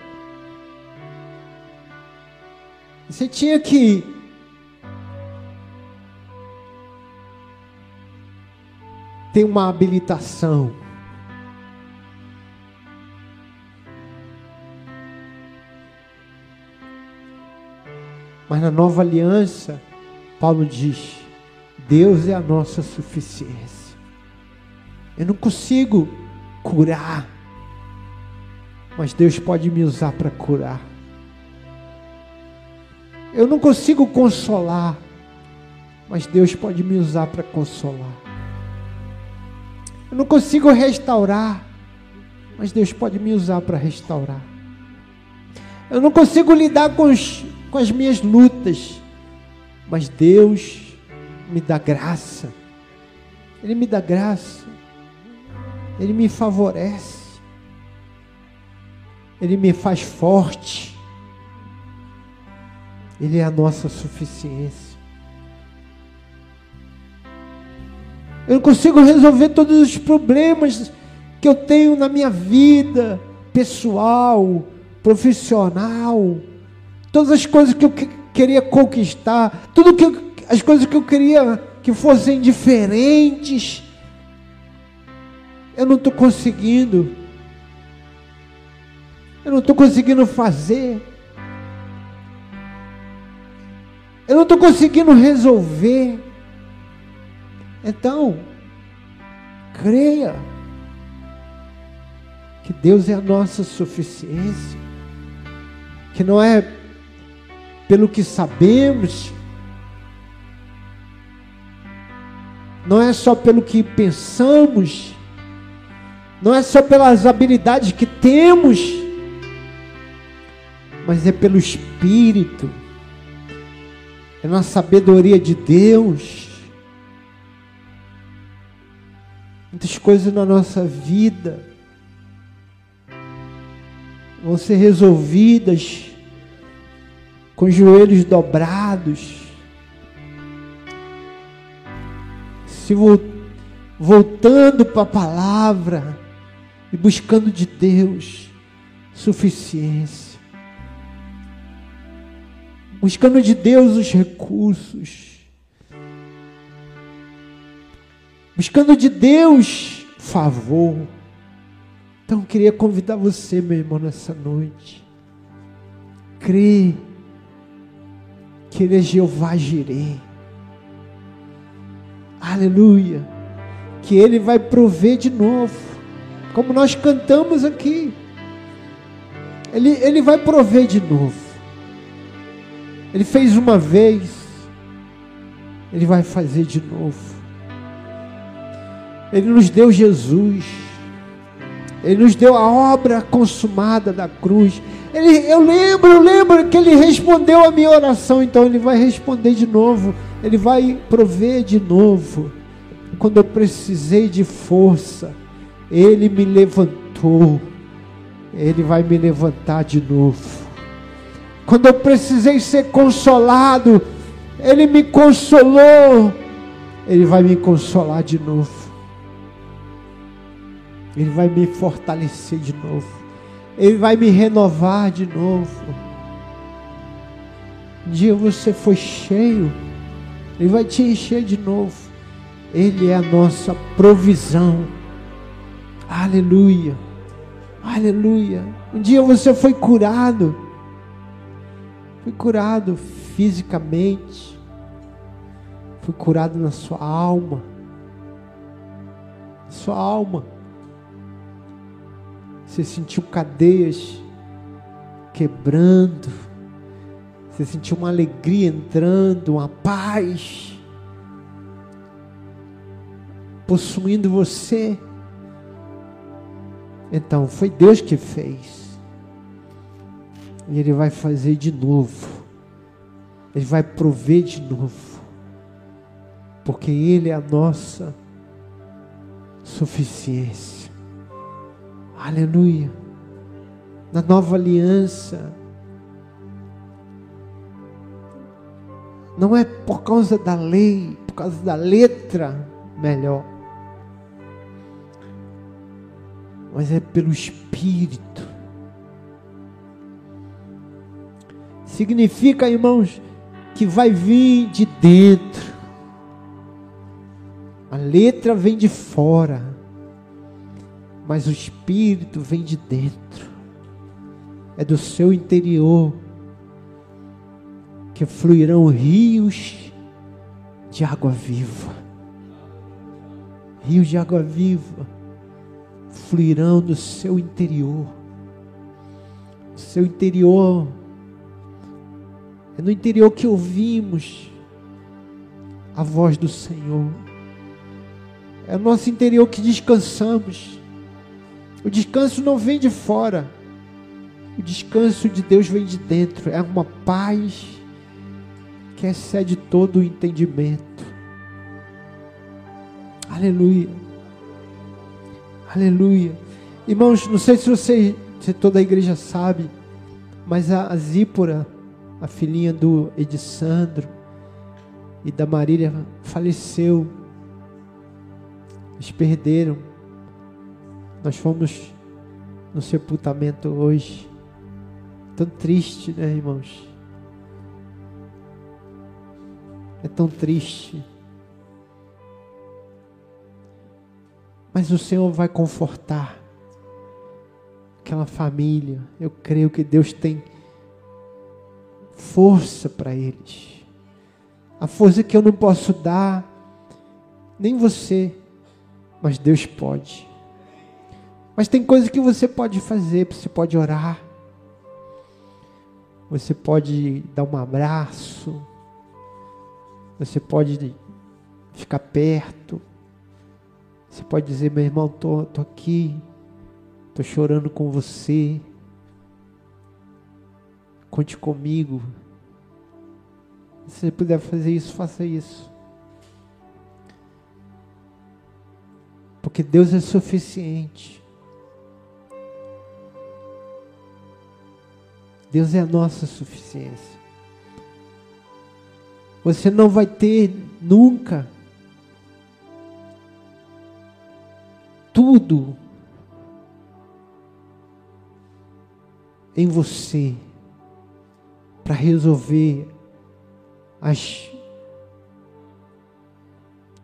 você tinha que ter uma habilitação. Mas na nova aliança, Paulo diz: Deus é a nossa suficiência. Eu não consigo curar, mas Deus pode me usar para curar. Eu não consigo consolar, mas Deus pode me usar para consolar. Eu não consigo restaurar, mas Deus pode me usar para restaurar. Eu não consigo lidar com os com as minhas lutas, mas Deus me dá graça, Ele me dá graça, Ele me favorece, Ele me faz forte, Ele é a nossa suficiência. Eu não consigo resolver todos os problemas que eu tenho na minha vida pessoal, profissional. Todas as coisas que eu queria conquistar, tudo que eu, as coisas que eu queria que fossem diferentes, eu não estou conseguindo. Eu não estou conseguindo fazer. Eu não estou conseguindo resolver. Então, creia que Deus é a nossa suficiência, que não é pelo que sabemos, não é só pelo que pensamos, não é só pelas habilidades que temos, mas é pelo Espírito, é na sabedoria de Deus. Muitas coisas na nossa vida vão ser resolvidas com os joelhos dobrados, se voltando para a palavra e buscando de Deus suficiência, buscando de Deus os recursos, buscando de Deus favor. Então eu queria convidar você, meu irmão, nessa noite. Crê que Ele é Jeová Jireh. Aleluia. Que Ele vai prover de novo, como nós cantamos aqui. Ele, ele vai prover de novo. Ele fez uma vez, ele vai fazer de novo. Ele nos deu Jesus. Ele nos deu a obra consumada da cruz. Ele, eu lembro, eu lembro que ele respondeu a minha oração, então ele vai responder de novo. Ele vai prover de novo. Quando eu precisei de força, ele me levantou. Ele vai me levantar de novo. Quando eu precisei ser consolado, ele me consolou. Ele vai me consolar de novo. Ele vai me fortalecer de novo. Ele vai me renovar de novo. Um dia você foi cheio, Ele vai te encher de novo. Ele é a nossa provisão. Aleluia. Aleluia. Um dia você foi curado. Foi curado fisicamente. Foi curado na sua alma. Sua alma. Você sentiu cadeias quebrando. Você sentiu uma alegria entrando, uma paz possuindo você. Então, foi Deus que fez. E Ele vai fazer de novo. Ele vai prover de novo. Porque Ele é a nossa suficiência. Aleluia. Na nova aliança. Não é por causa da lei, por causa da letra, melhor. Mas é pelo Espírito. Significa, irmãos, que vai vir de dentro. A letra vem de fora mas o Espírito vem de dentro, é do seu interior que fluirão rios de água viva. Rios de água viva fluirão do seu interior. O seu interior é no interior que ouvimos a voz do Senhor. É no nosso interior que descansamos. O descanso não vem de fora. O descanso de Deus vem de dentro. É uma paz que excede todo o entendimento. Aleluia. Aleluia. Irmãos, não sei se você, se toda a igreja sabe, mas a, a Zípora, a filhinha do Edissandro e da Marília, faleceu. Eles perderam nós fomos no sepultamento hoje. Tão triste, né, irmãos? É tão triste. Mas o Senhor vai confortar aquela família. Eu creio que Deus tem força para eles. A força que eu não posso dar, nem você, mas Deus pode. Mas tem coisas que você pode fazer, você pode orar. Você pode dar um abraço. Você pode ficar perto. Você pode dizer, meu irmão, tô, tô aqui, tô chorando com você. Conte comigo. Se você puder fazer isso, faça isso. Porque Deus é suficiente. Deus é a nossa suficiência. Você não vai ter nunca tudo em você para resolver as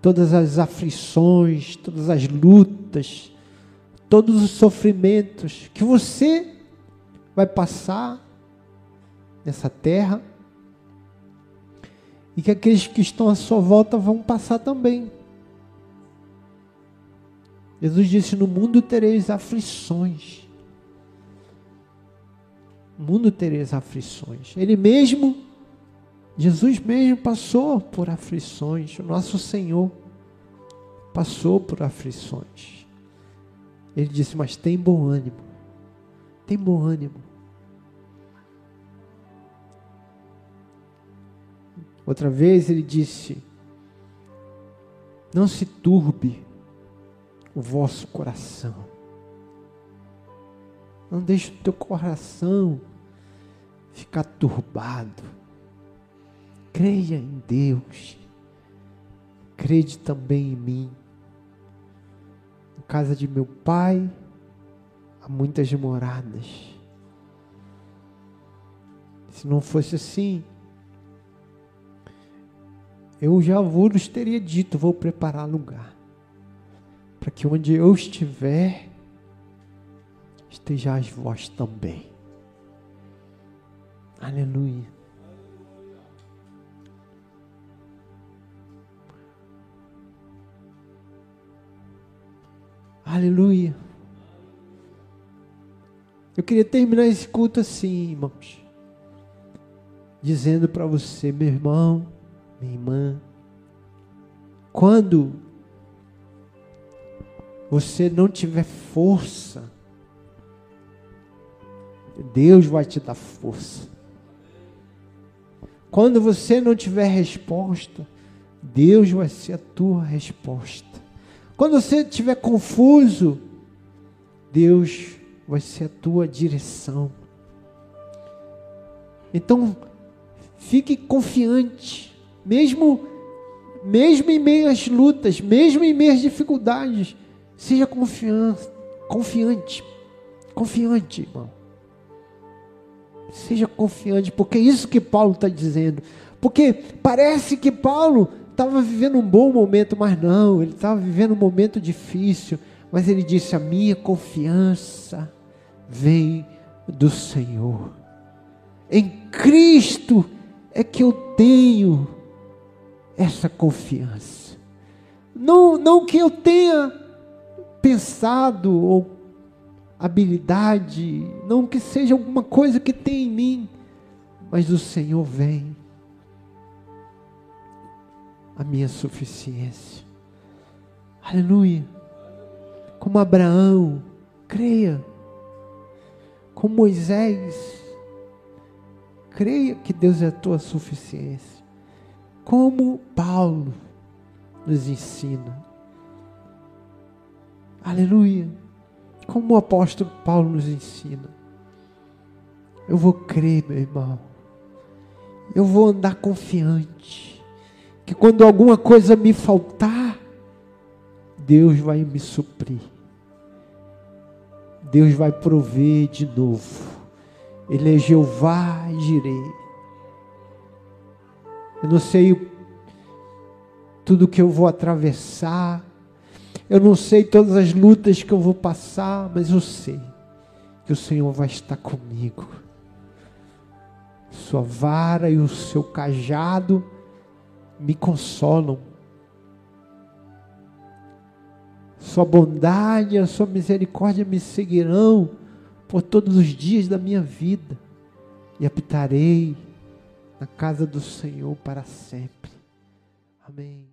todas as aflições, todas as lutas, todos os sofrimentos que você vai passar nessa terra e que aqueles que estão à sua volta vão passar também. Jesus disse: No mundo tereis aflições. mundo tereis aflições. Ele mesmo, Jesus mesmo passou por aflições, o nosso Senhor passou por aflições. Ele disse: Mas tem bom ânimo, tem bom ânimo. Outra vez ele disse: Não se turbe o vosso coração. Não deixe o teu coração ficar turbado. Creia em Deus. Crede também em mim. Na casa de meu pai há muitas moradas. Se não fosse assim, eu já vos teria dito, vou preparar lugar. Para que onde eu estiver, estejais vós também. Aleluia. Aleluia. Eu queria terminar esse culto assim, irmãos. Dizendo para você, meu irmão, minha irmã, quando você não tiver força Deus vai te dar força. Quando você não tiver resposta, Deus vai ser a tua resposta. Quando você estiver confuso, Deus vai ser a tua direção. Então, fique confiante, mesmo mesmo em meio às lutas, mesmo em meio às dificuldades, seja confiante, confiante, confiante, irmão. Seja confiante, porque é isso que Paulo está dizendo. Porque parece que Paulo estava vivendo um bom momento, mas não, ele estava vivendo um momento difícil. Mas ele disse: A minha confiança vem do Senhor. Em Cristo é que eu tenho essa confiança. Não, não que eu tenha pensado ou habilidade, não que seja alguma coisa que tem em mim, mas o Senhor vem. A minha suficiência. Aleluia. Como Abraão, creia. Como Moisés, creia que Deus é a tua suficiência. Como Paulo nos ensina. Aleluia como o apóstolo Paulo nos ensina. Eu vou crer, meu irmão. Eu vou andar confiante. Que quando alguma coisa me faltar, Deus vai me suprir. Deus vai prover de novo. Ele é Jeová Jirei. Eu não sei tudo que eu vou atravessar, eu não sei todas as lutas que eu vou passar, mas eu sei que o Senhor vai estar comigo. Sua vara e o seu cajado me consolam. Sua bondade e a sua misericórdia me seguirão por todos os dias da minha vida e habitarei na casa do Senhor para sempre. Amém.